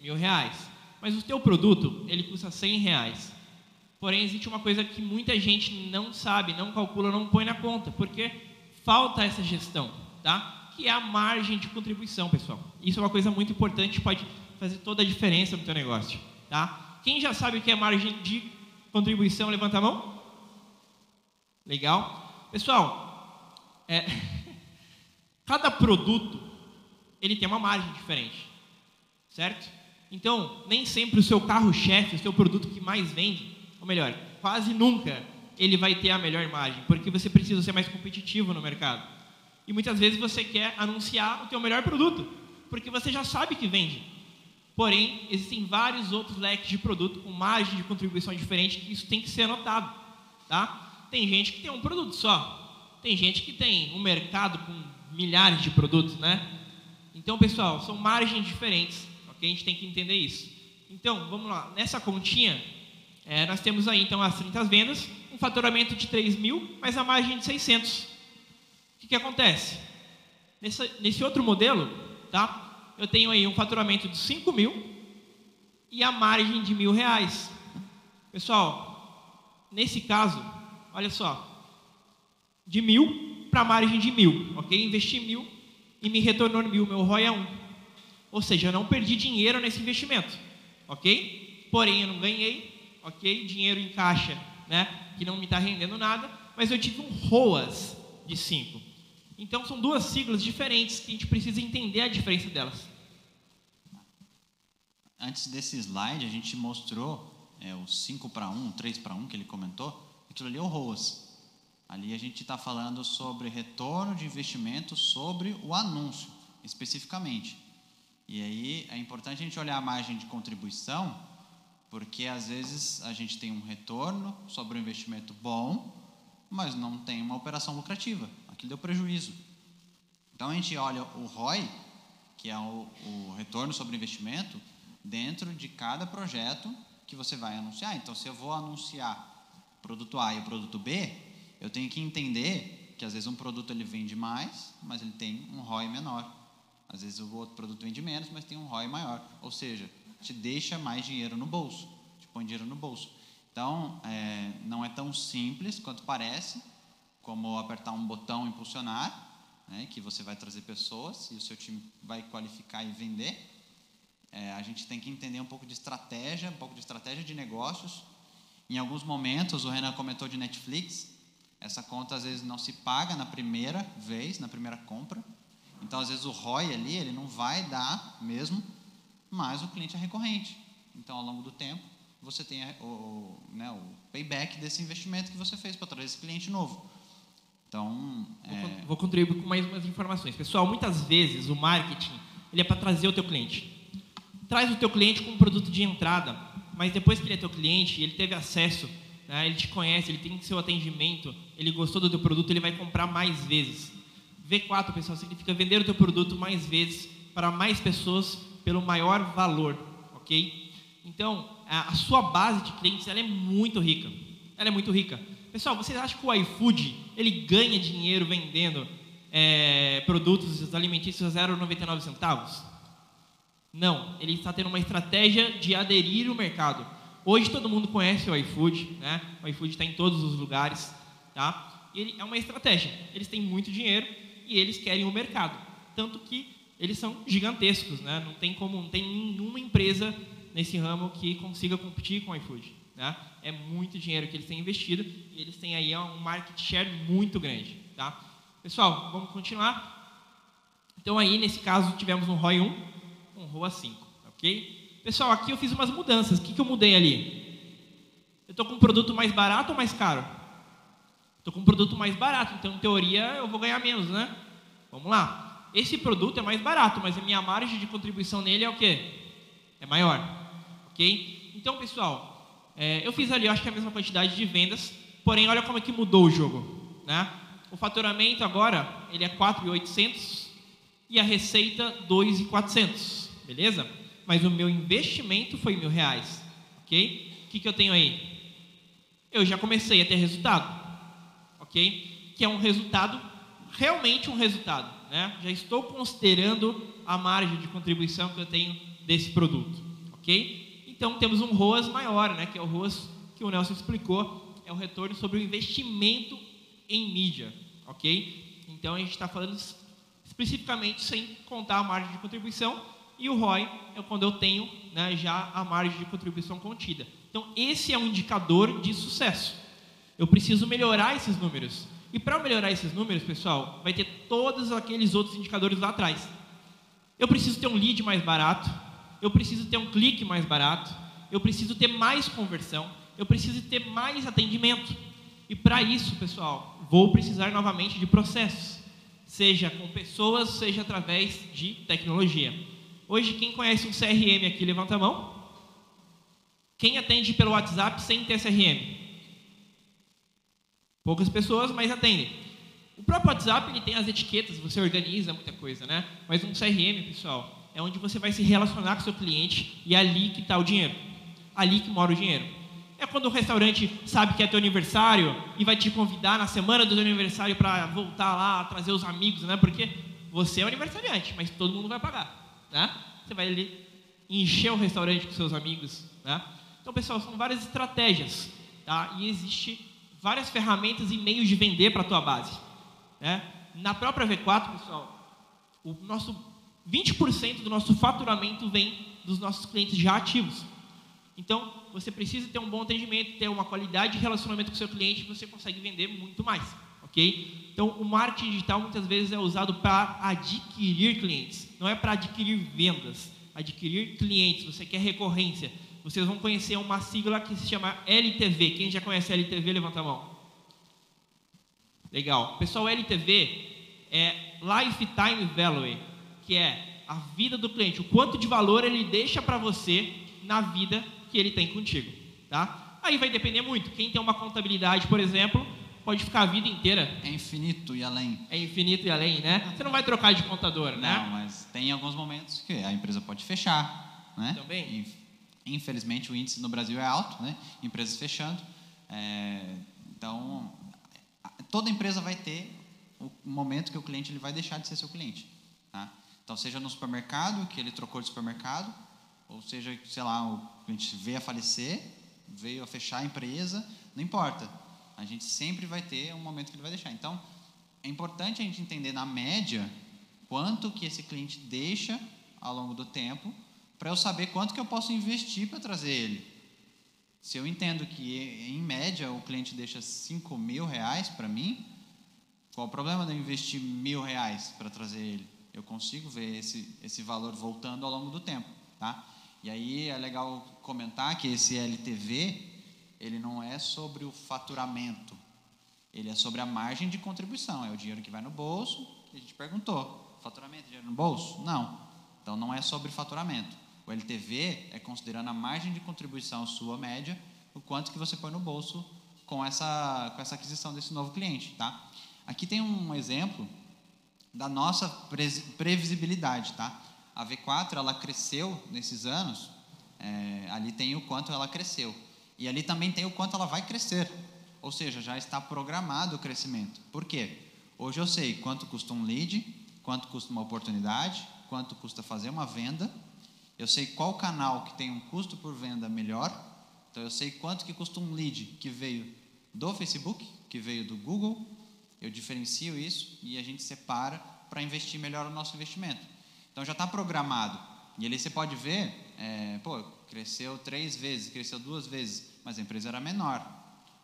mil reais. Mas o teu produto, ele custa cem reais. Porém, existe uma coisa que muita gente não sabe, não calcula, não põe na conta, porque falta essa gestão, tá? Que é a margem de contribuição, pessoal. Isso é uma coisa muito importante, pode fazer toda a diferença no teu negócio, tá? Quem já sabe o que é margem de contribuição, levanta a mão. Legal? Pessoal, é, [laughs] cada produto ele tem uma margem diferente, certo? Então, nem sempre o seu carro-chefe, o seu produto que mais vende, ou melhor, quase nunca ele vai ter a melhor margem, porque você precisa ser mais competitivo no mercado. E muitas vezes você quer anunciar o teu melhor produto, porque você já sabe que vende. Porém, existem vários outros leques de produto com margem de contribuição diferente que isso tem que ser anotado, tá? Tem gente que tem um produto só, tem gente que tem um mercado com milhares de produtos, né? Então, pessoal, são margens diferentes, ok? A gente tem que entender isso. Então, vamos lá. Nessa continha, é, nós temos aí, então, as 30 vendas, um faturamento de 3 mil, mas a margem de 600. O que, que acontece? Nesse, outro modelo, tá? Eu tenho aí um faturamento de 5 mil e a margem de mil reais. Pessoal, nesse caso, olha só, de mil para margem de mil, ok? Investi mil, e me retornou mil, meu ROI é 1. Ou seja, eu não perdi dinheiro nesse investimento, ok? Porém, eu não ganhei, ok? Dinheiro em caixa, né? Que não me está rendendo nada, mas eu tive um ROAS de 5. Então, são duas siglas diferentes que a gente precisa entender a diferença delas. Antes desse slide, a gente mostrou é, o 5 para 1, 3 para 1 que ele comentou. Aquilo ali é o ROAS. Ali a gente está falando sobre retorno de investimento sobre o anúncio, especificamente. E aí é importante a gente olhar a margem de contribuição, porque às vezes a gente tem um retorno sobre um investimento bom, mas não tem uma operação lucrativa. Aquilo deu prejuízo. Então a gente olha o ROI, que é o, o retorno sobre investimento, dentro de cada projeto que você vai anunciar. Então, se eu vou anunciar produto A e o produto B, eu tenho que entender que às vezes um produto ele vende mais, mas ele tem um ROI menor. Às vezes o outro produto vende menos, mas tem um ROI maior. Ou seja, te deixa mais dinheiro no bolso, te põe dinheiro no bolso. Então, é, não é tão simples quanto parece, como apertar um botão impulsionar, né, que você vai trazer pessoas e o seu time vai qualificar e vender. É, a gente tem que entender um pouco de estratégia, um pouco de estratégia de negócios. Em alguns momentos, o Renan comentou de Netflix, essa conta às vezes não se paga na primeira vez, na primeira compra. Então, às vezes, o ROI ali, ele não vai dar mesmo, mas o cliente é recorrente. Então, ao longo do tempo, você tem o, né, o payback desse investimento que você fez para trazer esse cliente novo. Então, é... vou, contribuir com mais umas informações. Pessoal, muitas vezes o marketing ele é para trazer o teu cliente. Traz o teu cliente com um produto de entrada, mas depois que ele é teu cliente, ele teve acesso, né, ele te conhece, ele tem seu atendimento, ele gostou do teu produto, ele vai comprar mais vezes. V4, pessoal, significa vender o teu produto mais vezes para mais pessoas pelo maior valor, ok? Então, a sua base de clientes ela é muito rica. Ela é muito rica. Pessoal, vocês acham que o iFood ele ganha dinheiro vendendo é, produtos alimentícios a 0,99 centavos? Não, ele está tendo uma estratégia de aderir ao mercado. Hoje todo mundo conhece o iFood, né? O iFood está em todos os lugares, tá? E ele é uma estratégia. Eles têm muito dinheiro e eles querem o mercado, tanto que eles são gigantescos, né? Não tem como, não tem nenhuma empresa nesse ramo que consiga competir com o iFood. Né? É muito dinheiro que eles têm investido e eles têm aí um market share muito grande. Tá? Pessoal, vamos continuar. Então aí, nesse caso, tivemos um ROI 1, um ROA 5. Ok? Pessoal, aqui eu fiz umas mudanças. O que, que eu mudei ali? Eu estou com um produto mais barato ou mais caro? Estou com um produto mais barato, então, em teoria, eu vou ganhar menos, né? Vamos lá. Esse produto é mais barato, mas a minha margem de contribuição nele é o quê? É maior. Ok? Então, pessoal, é, eu fiz ali, eu acho que a mesma quantidade de vendas, porém, olha como é que mudou o jogo. Né? O faturamento agora, ele é 4.800 e a receita 2.400, beleza? Mas o meu investimento foi mil reais, ok? O que, que eu tenho aí? Eu já comecei a ter resultado, ok? Que é um resultado, realmente um resultado, né? Já estou considerando a margem de contribuição que eu tenho desse produto, ok? Então temos um ROAS maior, né, que é o ROAS que o Nelson explicou, é o retorno sobre o investimento em mídia, ok? Então a gente está falando especificamente sem contar a margem de contribuição e o ROI é quando eu tenho né, já a margem de contribuição contida. Então esse é um indicador de sucesso. Eu preciso melhorar esses números. E para melhorar esses números, pessoal, vai ter todos aqueles outros indicadores lá atrás. Eu preciso ter um lead mais barato, eu preciso ter um clique mais barato, eu preciso ter mais conversão, eu preciso ter mais atendimento. E para isso, pessoal, vou precisar novamente de processos, seja com pessoas, seja através de tecnologia. Hoje, quem conhece um CRM aqui, levanta a mão. Quem atende pelo WhatsApp sem ter CRM? Poucas pessoas, mas atendem. O próprio WhatsApp ele tem as etiquetas, você organiza muita coisa, né? Mas um CRM, pessoal, é onde você vai se relacionar com o seu cliente e é ali que está o dinheiro. Ali que mora o dinheiro. É quando o restaurante sabe que é teu aniversário e vai te convidar na semana do teu aniversário para voltar lá, trazer os amigos, né? Porque você é o aniversariante, mas todo mundo vai pagar, né? Você vai ali encher o restaurante com seus amigos, né? Então, pessoal, são várias estratégias, tá? E existe várias ferramentas e meios de vender para a tua base, né? Na própria V4, pessoal, o nosso 20% do nosso faturamento vem dos nossos clientes já ativos. Então, você precisa ter um bom atendimento, ter uma qualidade de relacionamento com o seu cliente, você consegue vender muito mais, ok? Então, o marketing digital muitas vezes é usado para adquirir clientes, não é para adquirir vendas. Adquirir clientes, você quer recorrência. Vocês vão conhecer uma sigla que se chama LTV. Quem já conhece LTV, levanta a mão. Legal. Pessoal, LTV é Lifetime Value que é a vida do cliente, o quanto de valor ele deixa para você na vida que ele tem contigo, tá? Aí vai depender muito. Quem tem uma contabilidade, por exemplo, pode ficar a vida inteira. É infinito e além. É infinito e além, né? Você não vai trocar de contador, né? Não, mas tem alguns momentos que a empresa pode fechar, né? Também. Infelizmente o índice no Brasil é alto, né? Empresas fechando. É... então, toda empresa vai ter o momento que o cliente ele vai deixar de ser seu cliente, tá? Então, seja no supermercado, que ele trocou de supermercado, ou seja, sei lá, o cliente veio a falecer, veio a fechar a empresa, não importa. A gente sempre vai ter um momento que ele vai deixar. Então, é importante a gente entender na média quanto que esse cliente deixa ao longo do tempo, para eu saber quanto que eu posso investir para trazer ele. Se eu entendo que, em média, o cliente deixa 5 mil reais para mim, qual o problema de eu investir mil reais para trazer ele? eu consigo ver esse, esse valor voltando ao longo do tempo, tá? E aí é legal comentar que esse LTV, ele não é sobre o faturamento, ele é sobre a margem de contribuição, é o dinheiro que vai no bolso, a gente perguntou, faturamento, dinheiro no bolso? Não, então não é sobre faturamento. O LTV é considerando a margem de contribuição sua média, o quanto que você põe no bolso com essa, com essa aquisição desse novo cliente, tá? Aqui tem um exemplo da nossa previsibilidade, tá? A V4 ela cresceu nesses anos, é, ali tem o quanto ela cresceu e ali também tem o quanto ela vai crescer, ou seja, já está programado o crescimento. Por quê? Hoje eu sei quanto custa um lead, quanto custa uma oportunidade, quanto custa fazer uma venda, eu sei qual canal que tem um custo por venda melhor, então eu sei quanto que custa um lead que veio do Facebook, que veio do Google, eu diferencio isso e a gente separa para investir melhor o nosso investimento. Então já está programado. E ali você pode ver, é, pô, cresceu três vezes, cresceu duas vezes, mas a empresa era menor.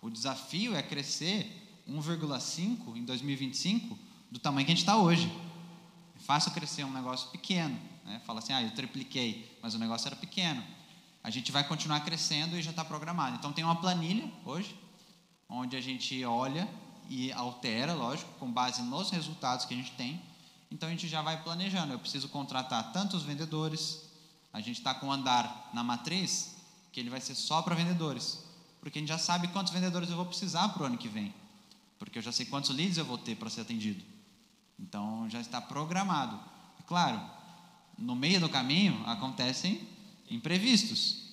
O desafio é crescer 1,5 em 2025 do tamanho que a gente está hoje. É fácil crescer um negócio pequeno. Né? Fala assim, ah, eu tripliquei, mas o negócio era pequeno. A gente vai continuar crescendo e já está programado. Então tem uma planilha hoje, onde a gente olha e altera, lógico, com base nos resultados que a gente tem. Então a gente já vai planejando. Eu preciso contratar tantos vendedores. A gente está com andar na matriz, ele vai ser só para vendedores. Porque a gente já sabe quantos vendedores eu vou precisar para o ano que vem. Porque eu já sei quantos leads eu vou ter para ser atendido. Então já está programado. Claro, no meio do caminho acontecem imprevistos.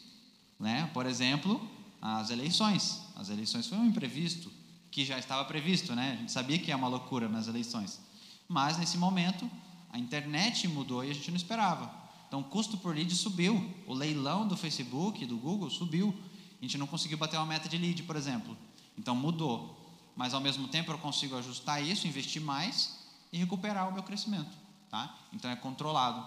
Né? Por exemplo, as eleições. As eleições foi um imprevisto que já estava previsto, né? A gente sabia que ia uma loucura nas eleições. Mas nesse momento, a internet mudou e a gente não esperava. Então, o custo por lead subiu. O leilão do Facebook, do Google, subiu. A gente não conseguiu bater uma meta de lead, por exemplo. Então, mudou. Mas, ao mesmo tempo, eu consigo ajustar isso, investir mais e recuperar o meu crescimento. Tá? Então, é controlado.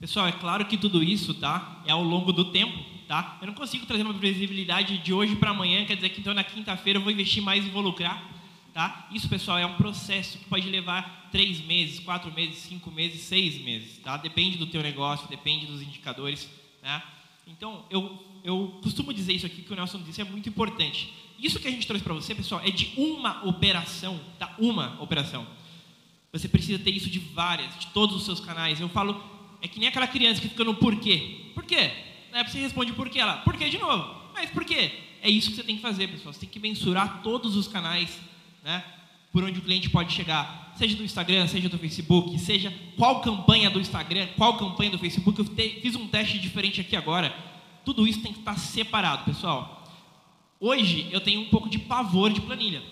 Pessoal, é claro que tudo isso tá, é ao longo do tempo. Tá? Eu não consigo trazer uma previsibilidade de hoje para amanhã, quer dizer que então na quinta-feira eu vou investir mais e vou lucrar. Tá? Isso, pessoal, é um processo que pode levar três meses, quatro meses, cinco meses, seis meses. Tá? Depende do teu negócio, depende dos indicadores. Né? Então, eu, eu costumo dizer isso aqui que o Nelson disse, é muito importante. Isso que a gente trouxe para você, pessoal, é de uma operação, tá? Uma operação. Você precisa ter isso de várias, de todos os seus canais. Eu falo, é que nem aquela criança que fica no porquê. Por quê? Na época você responde por quê ela, por quê de novo? Mas por quê? É isso que você tem que fazer, pessoal. Você tem que mensurar todos os canais né, por onde o cliente pode chegar, seja do Instagram, seja do Facebook, seja qual campanha do Instagram, qual campanha do Facebook. Eu te, fiz um teste diferente aqui agora. Tudo isso tem que estar separado, pessoal. Hoje eu tenho um pouco de pavor de planilha.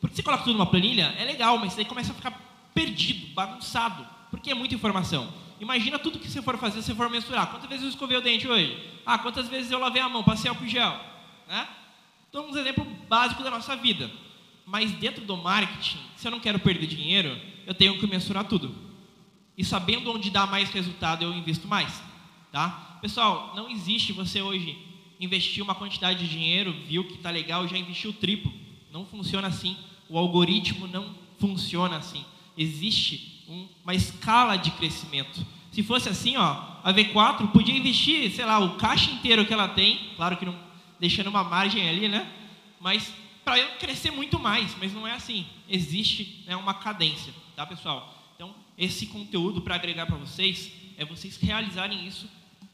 Porque você coloca tudo numa planilha, é legal, mas você começa a ficar perdido, bagunçado, porque é muita informação. Imagina tudo que você for fazer, se for mensurar. Quantas vezes eu escovei o dente hoje? Ah, quantas vezes eu lavei a mão, passei álcool gel? Né? Então, um exemplo básico da nossa vida. Mas dentro do marketing, se eu não quero perder dinheiro, eu tenho que mensurar tudo. E sabendo onde dá mais resultado, eu invisto mais. Tá? Pessoal, não existe você hoje investir uma quantidade de dinheiro, viu que está legal, já investiu triplo. Não funciona assim. O algoritmo não funciona assim. Existe um, uma escala de crescimento. Se fosse assim, ó, a V4 podia investir, sei lá, o caixa inteiro que ela tem, claro que não deixando uma margem ali, né? Mas para eu crescer muito mais, mas não é assim. Existe né, uma cadência, tá, pessoal? Então, esse conteúdo para agregar para vocês é vocês realizarem isso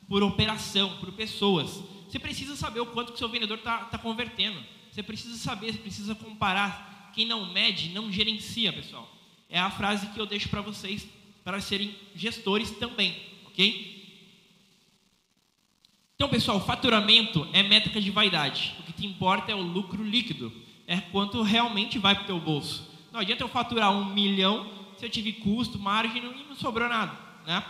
por operação, por pessoas. Você precisa saber o quanto que seu vendedor está tá convertendo. Você precisa saber, você precisa comparar. Quem não mede, não gerencia, pessoal. É a frase que eu deixo para vocês para serem gestores também, ok? Então, pessoal, faturamento é métrica de vaidade. O que te importa é o lucro líquido, é quanto realmente vai para o teu bolso. Não adianta eu faturar um milhão se eu tive custo, margem e não sobrou nada, né?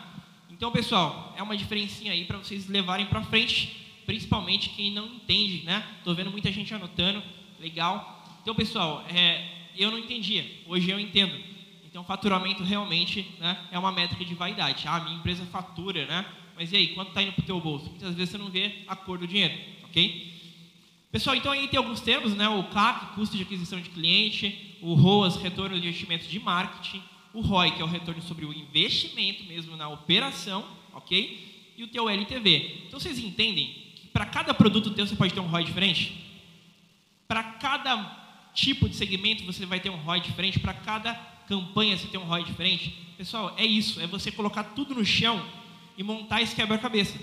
Então, pessoal, é uma diferencinha aí para vocês levarem para frente, principalmente quem não entende, né? Vendo muita gente anotando, legal. Então, pessoal, é, eu não entendia, hoje eu entendo. Então, faturamento realmente né, é uma métrica de vaidade. Ah, minha empresa fatura, né? Mas e aí, quanto está indo para o teu bolso? Muitas vezes você não vê a cor do dinheiro, ok? Pessoal, então aí tem alguns termos, né? O CAC, custo de aquisição de cliente, o ROAS, retorno de investimento de marketing, O ROI, que é o retorno sobre o investimento mesmo na operação, ok? E o teu LTV. Então vocês entendem que para cada produto teu você pode ter um ROI diferente? Para cada tipo de segmento você vai ter um ROI diferente, para cada campanha você tem um ROI diferente. Pessoal, é isso, é você colocar tudo no chão e montar esse quebra-cabeça,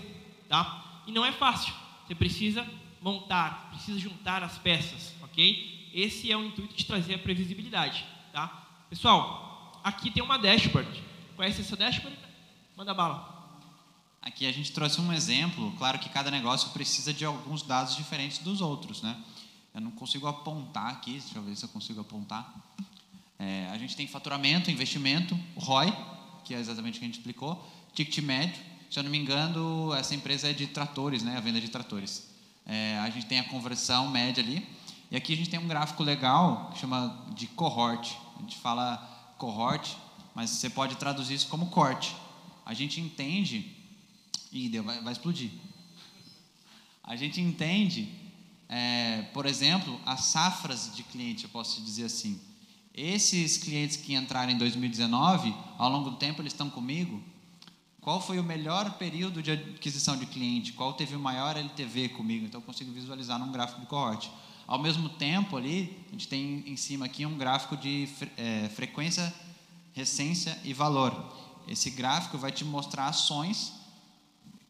tá? E não é fácil. Você precisa montar, precisa juntar as peças, ok? Esse é o intuito de trazer a previsibilidade, tá? Pessoal, aqui tem uma dashboard. Conhece essa dashboard? Manda bala. Aqui a gente trouxe um exemplo. Claro que cada negócio precisa de alguns dados diferentes dos outros, né? Eu não consigo apontar aqui, deixa eu ver se eu consigo apontar. É, a gente tem faturamento, investimento, ROI, que é exatamente o que a gente explicou, ticket médio. Se eu não me engano, essa empresa é de tratores, né? A venda de tratores. É, a gente tem a conversão média ali. E aqui a gente tem um gráfico legal que chama de cohort. A gente fala cohort, mas você pode traduzir isso como corte. A gente entende. Ih, deu, vai, vai explodir. A gente entende é, por exemplo, as safras de cliente, eu posso dizer assim. Esses clientes que entraram em 2019, ao longo do tempo eles estão comigo. Qual foi o melhor período de aquisição de cliente? Qual teve o maior LTV comigo? Então eu consigo visualizar num gráfico de cohorte. Ao mesmo tempo ali, a gente tem em cima aqui um gráfico de é, frequência, recência e valor. Esse gráfico vai te mostrar ações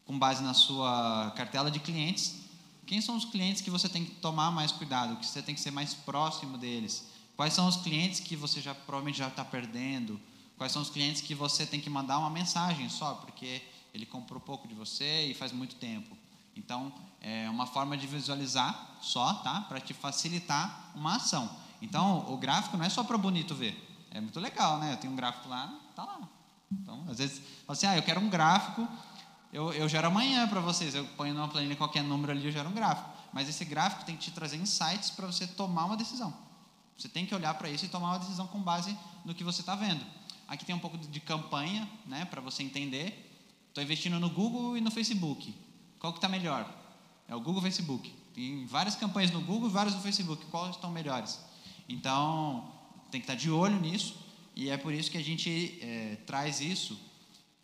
com base na sua cartela de clientes quem são os clientes que você tem que tomar mais cuidado, que você tem que ser mais próximo deles? Quais são os clientes que você já provavelmente já está perdendo? Quais são os clientes que você tem que mandar uma mensagem só, porque ele comprou pouco de você e faz muito tempo? Então, é uma forma de visualizar só, tá? Para te facilitar uma ação. Então, o gráfico não é só para bonito ver. É muito legal, né? Eu tenho um gráfico lá, tá lá. Então, às vezes, assim, ah, eu quero um gráfico eu, eu gero amanhã para vocês. Eu ponho numa planilha qualquer número ali, eu gero um gráfico. Mas esse gráfico tem que te trazer insights para você tomar uma decisão. Você tem que olhar para isso e tomar uma decisão com base no que você está vendo. Aqui tem um pouco de campanha, né, para você entender. Estou investindo no Google e no Facebook. Qual que está melhor? É o Google e o Facebook. Tem várias campanhas no Google e várias no Facebook. Quais estão melhores? Então, tem que estar tá de olho nisso. E é por isso que a gente é, traz isso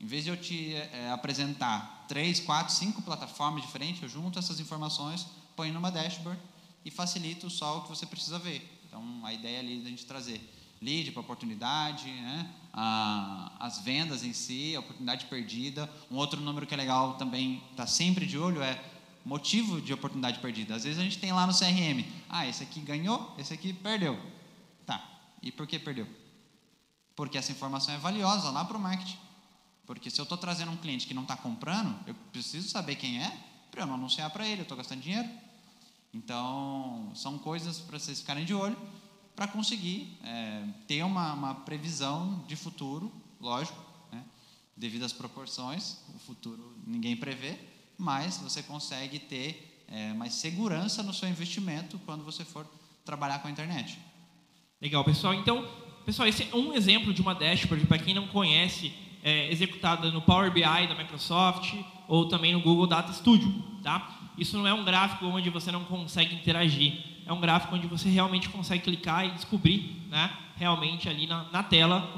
em vez de eu te é, apresentar três, quatro, cinco plataformas diferentes, eu junto essas informações, ponho numa dashboard e facilito só o que você precisa ver. Então, a ideia ali é a gente trazer lead para oportunidade, né? As vendas em si, a oportunidade perdida. Um outro número que é legal também, está sempre de olho, é motivo de oportunidade perdida. Às vezes a gente tem lá no CRM, ah, esse aqui ganhou, esse aqui perdeu. Tá, e por que perdeu? Porque essa informação é valiosa lá para o marketing. Porque se eu estou trazendo um cliente que não está comprando, eu preciso saber quem é para eu não anunciar para ele, eu estou gastando dinheiro. Então, são coisas para vocês ficarem de olho para conseguir é, ter uma, uma, previsão de futuro, lógico, né? devido às proporções, o futuro ninguém prevê, mas você consegue ter é, mais segurança no seu investimento quando você for trabalhar com a internet. Legal, pessoal. Então, pessoal, esse é um exemplo de uma dashboard para quem não conhece é, executada no Power BI da Microsoft ou também no Google Data Studio. Tá? Isso não é um gráfico onde você não consegue interagir, é um gráfico onde você realmente consegue clicar e descobrir né, realmente ali na, na tela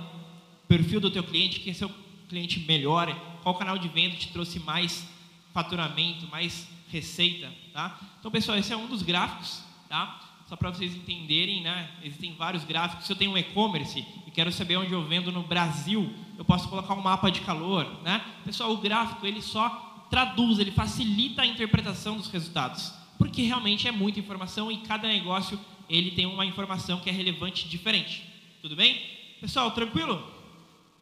o perfil do teu cliente, quem é seu cliente melhor, qual canal de venda te trouxe mais faturamento, mais receita. Tá? Então, pessoal, esse é um dos gráficos. Tá? Só para vocês entenderem, né? existem vários gráficos. Se eu tenho um e-commerce e quero saber onde eu vendo no Brasil, eu posso colocar um mapa de calor, né? Pessoal, o gráfico ele só traduz, ele facilita a interpretação dos resultados, porque realmente é muita informação e cada negócio ele tem uma informação que é relevante diferente. Tudo bem? Pessoal, tranquilo?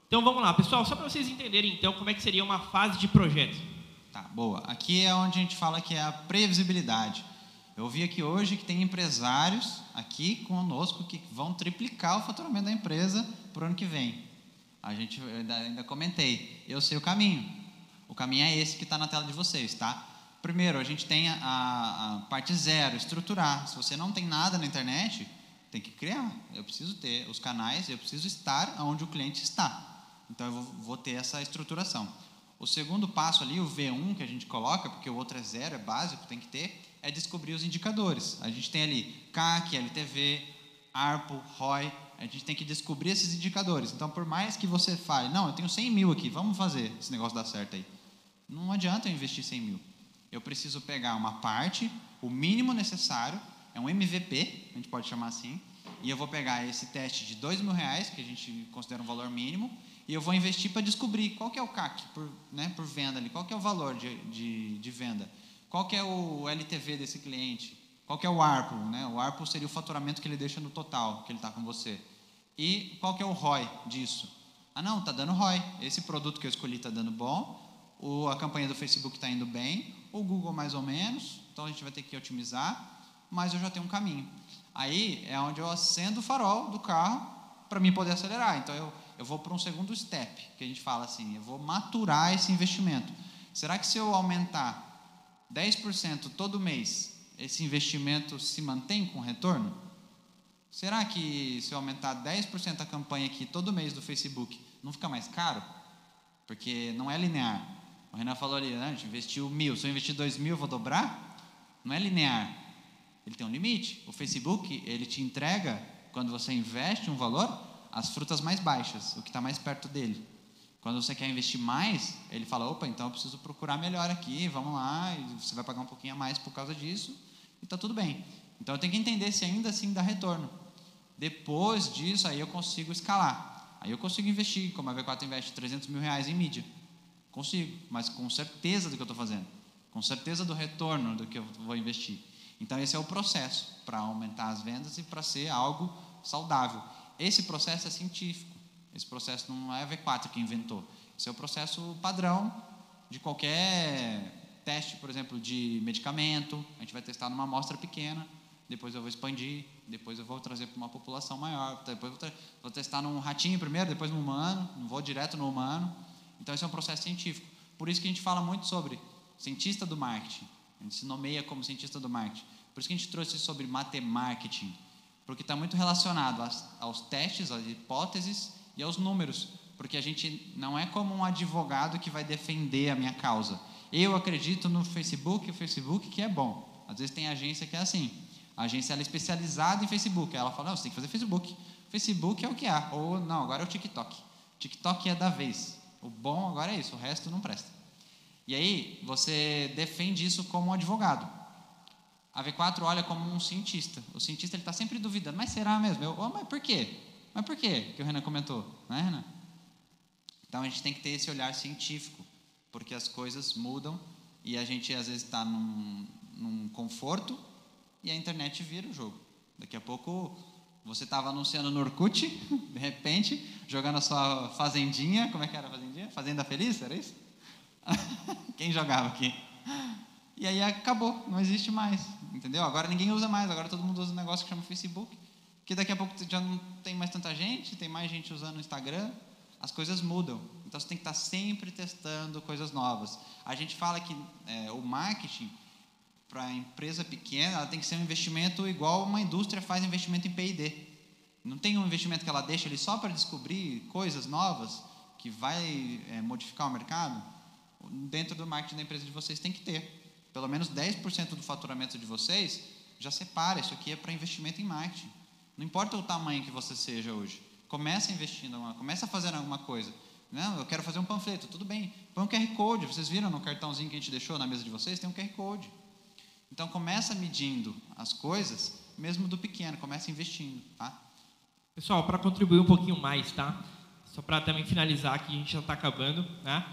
Então vamos lá, pessoal, só para vocês entenderem então como é que seria uma fase de projeto. Tá, boa. Aqui é onde a gente fala que é a previsibilidade. Eu vi aqui hoje que tem empresários aqui conosco que vão triplicar o faturamento da empresa para o ano que vem. A gente ainda, ainda comentei. Eu sei o caminho. O caminho é esse que está na tela de vocês, tá? Primeiro, a gente tem a, a, parte zero, estruturar. Se você não tem nada na internet, tem que criar. Eu preciso ter os canais, eu preciso estar onde o cliente está. Então, eu vou, vou ter essa estruturação. O segundo passo ali, o V1 que a gente coloca, porque o outro é zero, é básico, tem que ter, é descobrir os indicadores. A gente tem ali CAC, LTV, ARPO, ROI, a gente tem que descobrir esses indicadores. Então, por mais que você fale, não, eu tenho 100 mil aqui, vamos fazer esse negócio dar certo aí. Não adianta eu investir 100 mil. Eu preciso pegar uma parte, o mínimo necessário, é um MVP, a gente pode chamar assim, e eu vou pegar esse teste de dois mil reais, que a gente considera um valor mínimo, e eu vou investir para descobrir qual que é o CAC por, né, por venda ali, qual que é o valor de, de, de venda, qual que é o LTV desse cliente, qual que é o ARPO, né? O ARPO seria o faturamento que ele deixa no total, que ele está com você. E qual que é o ROI disso? Ah, não, está dando ROI. Esse produto que eu escolhi está dando bom, o, a campanha do Facebook está indo bem, o Google mais ou menos, então a gente vai ter que otimizar, mas eu já tenho um caminho. Aí é onde eu acendo o farol do carro para mim poder acelerar. Então eu, eu vou para um segundo step, que a gente fala assim, eu vou maturar esse investimento. Será que se eu aumentar 10% todo mês, esse investimento se mantém com retorno? Será que se eu aumentar 10% a campanha aqui todo mês do Facebook, não fica mais caro? Porque não é linear. O Renan falou ali, né, a gente investiu mil, se eu investir dois mil, vou dobrar? Não é linear. Ele tem um limite. O Facebook, ele te entrega, quando você investe um valor, as frutas mais baixas, o que está mais perto dele. Quando você quer investir mais, ele fala: opa, então eu preciso procurar melhor aqui, vamos lá, você vai pagar um pouquinho a mais por causa disso, e está tudo bem. Então eu tenho que entender se ainda assim dá retorno. Depois disso, aí eu consigo escalar. Aí eu consigo investir, como a V4 investe 300 mil reais em mídia. Consigo, mas com certeza do que eu estou fazendo, com certeza do retorno do que eu vou investir. Então, esse é o processo para aumentar as vendas e para ser algo saudável. Esse processo é científico. Esse processo não é a V4 que inventou. Esse é o processo padrão de qualquer teste, por exemplo, de medicamento. A gente vai testar numa amostra pequena, depois eu vou expandir, depois eu vou trazer para uma população maior, depois vou, vou testar num ratinho primeiro, depois no humano, não vou direto no humano. Então, esse é um processo científico. Por isso que a gente fala muito sobre cientista do marketing. A gente se nomeia como cientista do marketing. Por isso que a gente trouxe sobre matemarketing, porque está muito relacionado aos, aos testes, às hipóteses e aos números, porque a gente não é como um advogado que vai defender a minha causa. Eu acredito no Facebook, o Facebook que é bom. Às vezes tem agência que é assim. A agência ela é especializada em Facebook. Ela fala, não, você tem que fazer Facebook. Facebook é o que há. Ou não, agora é o TikTok. TikTok é da vez. O bom agora é isso, o resto não presta. E aí, você defende isso como um advogado. A V4 olha como um cientista. O cientista está sempre duvidando, mas será mesmo? Eu, oh, mas por quê? Mas por quê que o Renan comentou? Não é, Renan? Então a gente tem que ter esse olhar científico, porque as coisas mudam e a gente às vezes está num, num conforto e a internet vira o jogo. Daqui a pouco você estava anunciando no Orkut, de repente, jogando a sua fazendinha. Como é que era a fazendinha? Fazenda Feliz, era isso? [laughs] Quem jogava aqui? E aí acabou, não existe mais, entendeu? Agora ninguém usa mais, agora todo mundo usa um negócio que chama Facebook, que daqui a pouco já não tem mais tanta gente, tem mais gente usando o Instagram, as coisas mudam. Então você tem que estar sempre testando coisas novas. A gente fala que é, o marketing para a empresa pequena, ela tem que ser um investimento igual uma indústria faz investimento em P&D. Não tem um investimento que ela deixa ali só para descobrir coisas novas que vai é, modificar o mercado dentro do marketing da empresa de vocês tem que ter. Pelo menos 10% do faturamento de vocês já separa. Isso aqui é para investimento em marketing. Não importa o tamanho que você seja hoje. Começa investindo, começa fazer alguma coisa. Não, eu quero fazer um panfleto, tudo bem. Põe um QR Code. Vocês viram no cartãozinho que a gente deixou na mesa de vocês? Tem um QR Code. Então começa medindo as coisas, mesmo do pequeno, começa investindo, tá? Pessoal, para contribuir um pouquinho mais, tá? Só para também finalizar aqui, a gente já está acabando, né?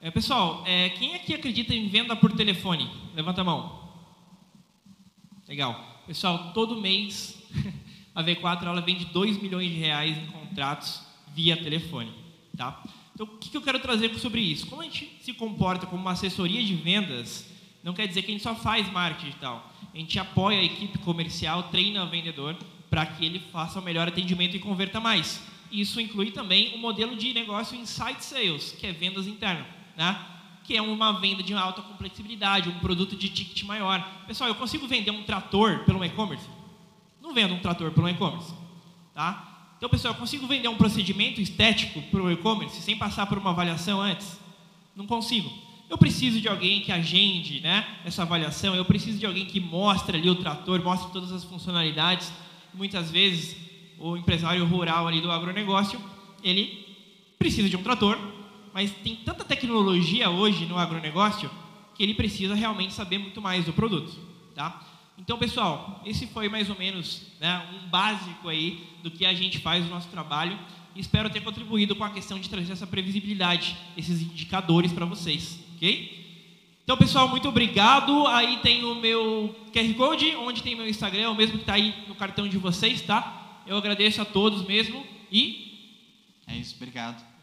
É, pessoal, é, quem aqui acredita em venda por telefone? Levanta a mão. Legal. Pessoal, todo mês [laughs] a V4 ela vende 2 milhões de reais em contratos via telefone. Tá? Então, o que eu quero trazer sobre isso? Como a gente se comporta como uma assessoria de vendas, não quer dizer que a gente só faz marketing digital. A gente apoia a equipe comercial, treina o vendedor para que ele faça o melhor atendimento e converta mais. Isso inclui também o modelo de negócio Insight Sales, que é vendas internas né? que é uma venda de alta complexibilidade, um produto de ticket maior. Pessoal, eu consigo vender um trator pelo e-commerce? Não vendo um trator pelo e-commerce. Tá? Então, pessoal, eu consigo vender um procedimento estético pelo e-commerce sem passar por uma avaliação antes? Não consigo. Eu preciso de alguém que agende né, essa avaliação, eu preciso de alguém que mostre ali o trator, mostre todas as funcionalidades. Muitas vezes o empresário rural ali do agronegócio, ele precisa de um trator, mas tem tanta tecnologia hoje no agronegócio que ele precisa realmente saber muito mais do produto, tá? Então, pessoal, esse foi mais ou menos né, um básico aí do que a gente faz no nosso trabalho. Espero ter contribuído com a questão de trazer essa previsibilidade, esses indicadores para vocês, Então, pessoal, muito obrigado. Aí tem o meu QR Code, onde tem meu Instagram, é o mesmo que está aí no cartão de vocês, tá? Eu agradeço a todos mesmo e. É isso, obrigado.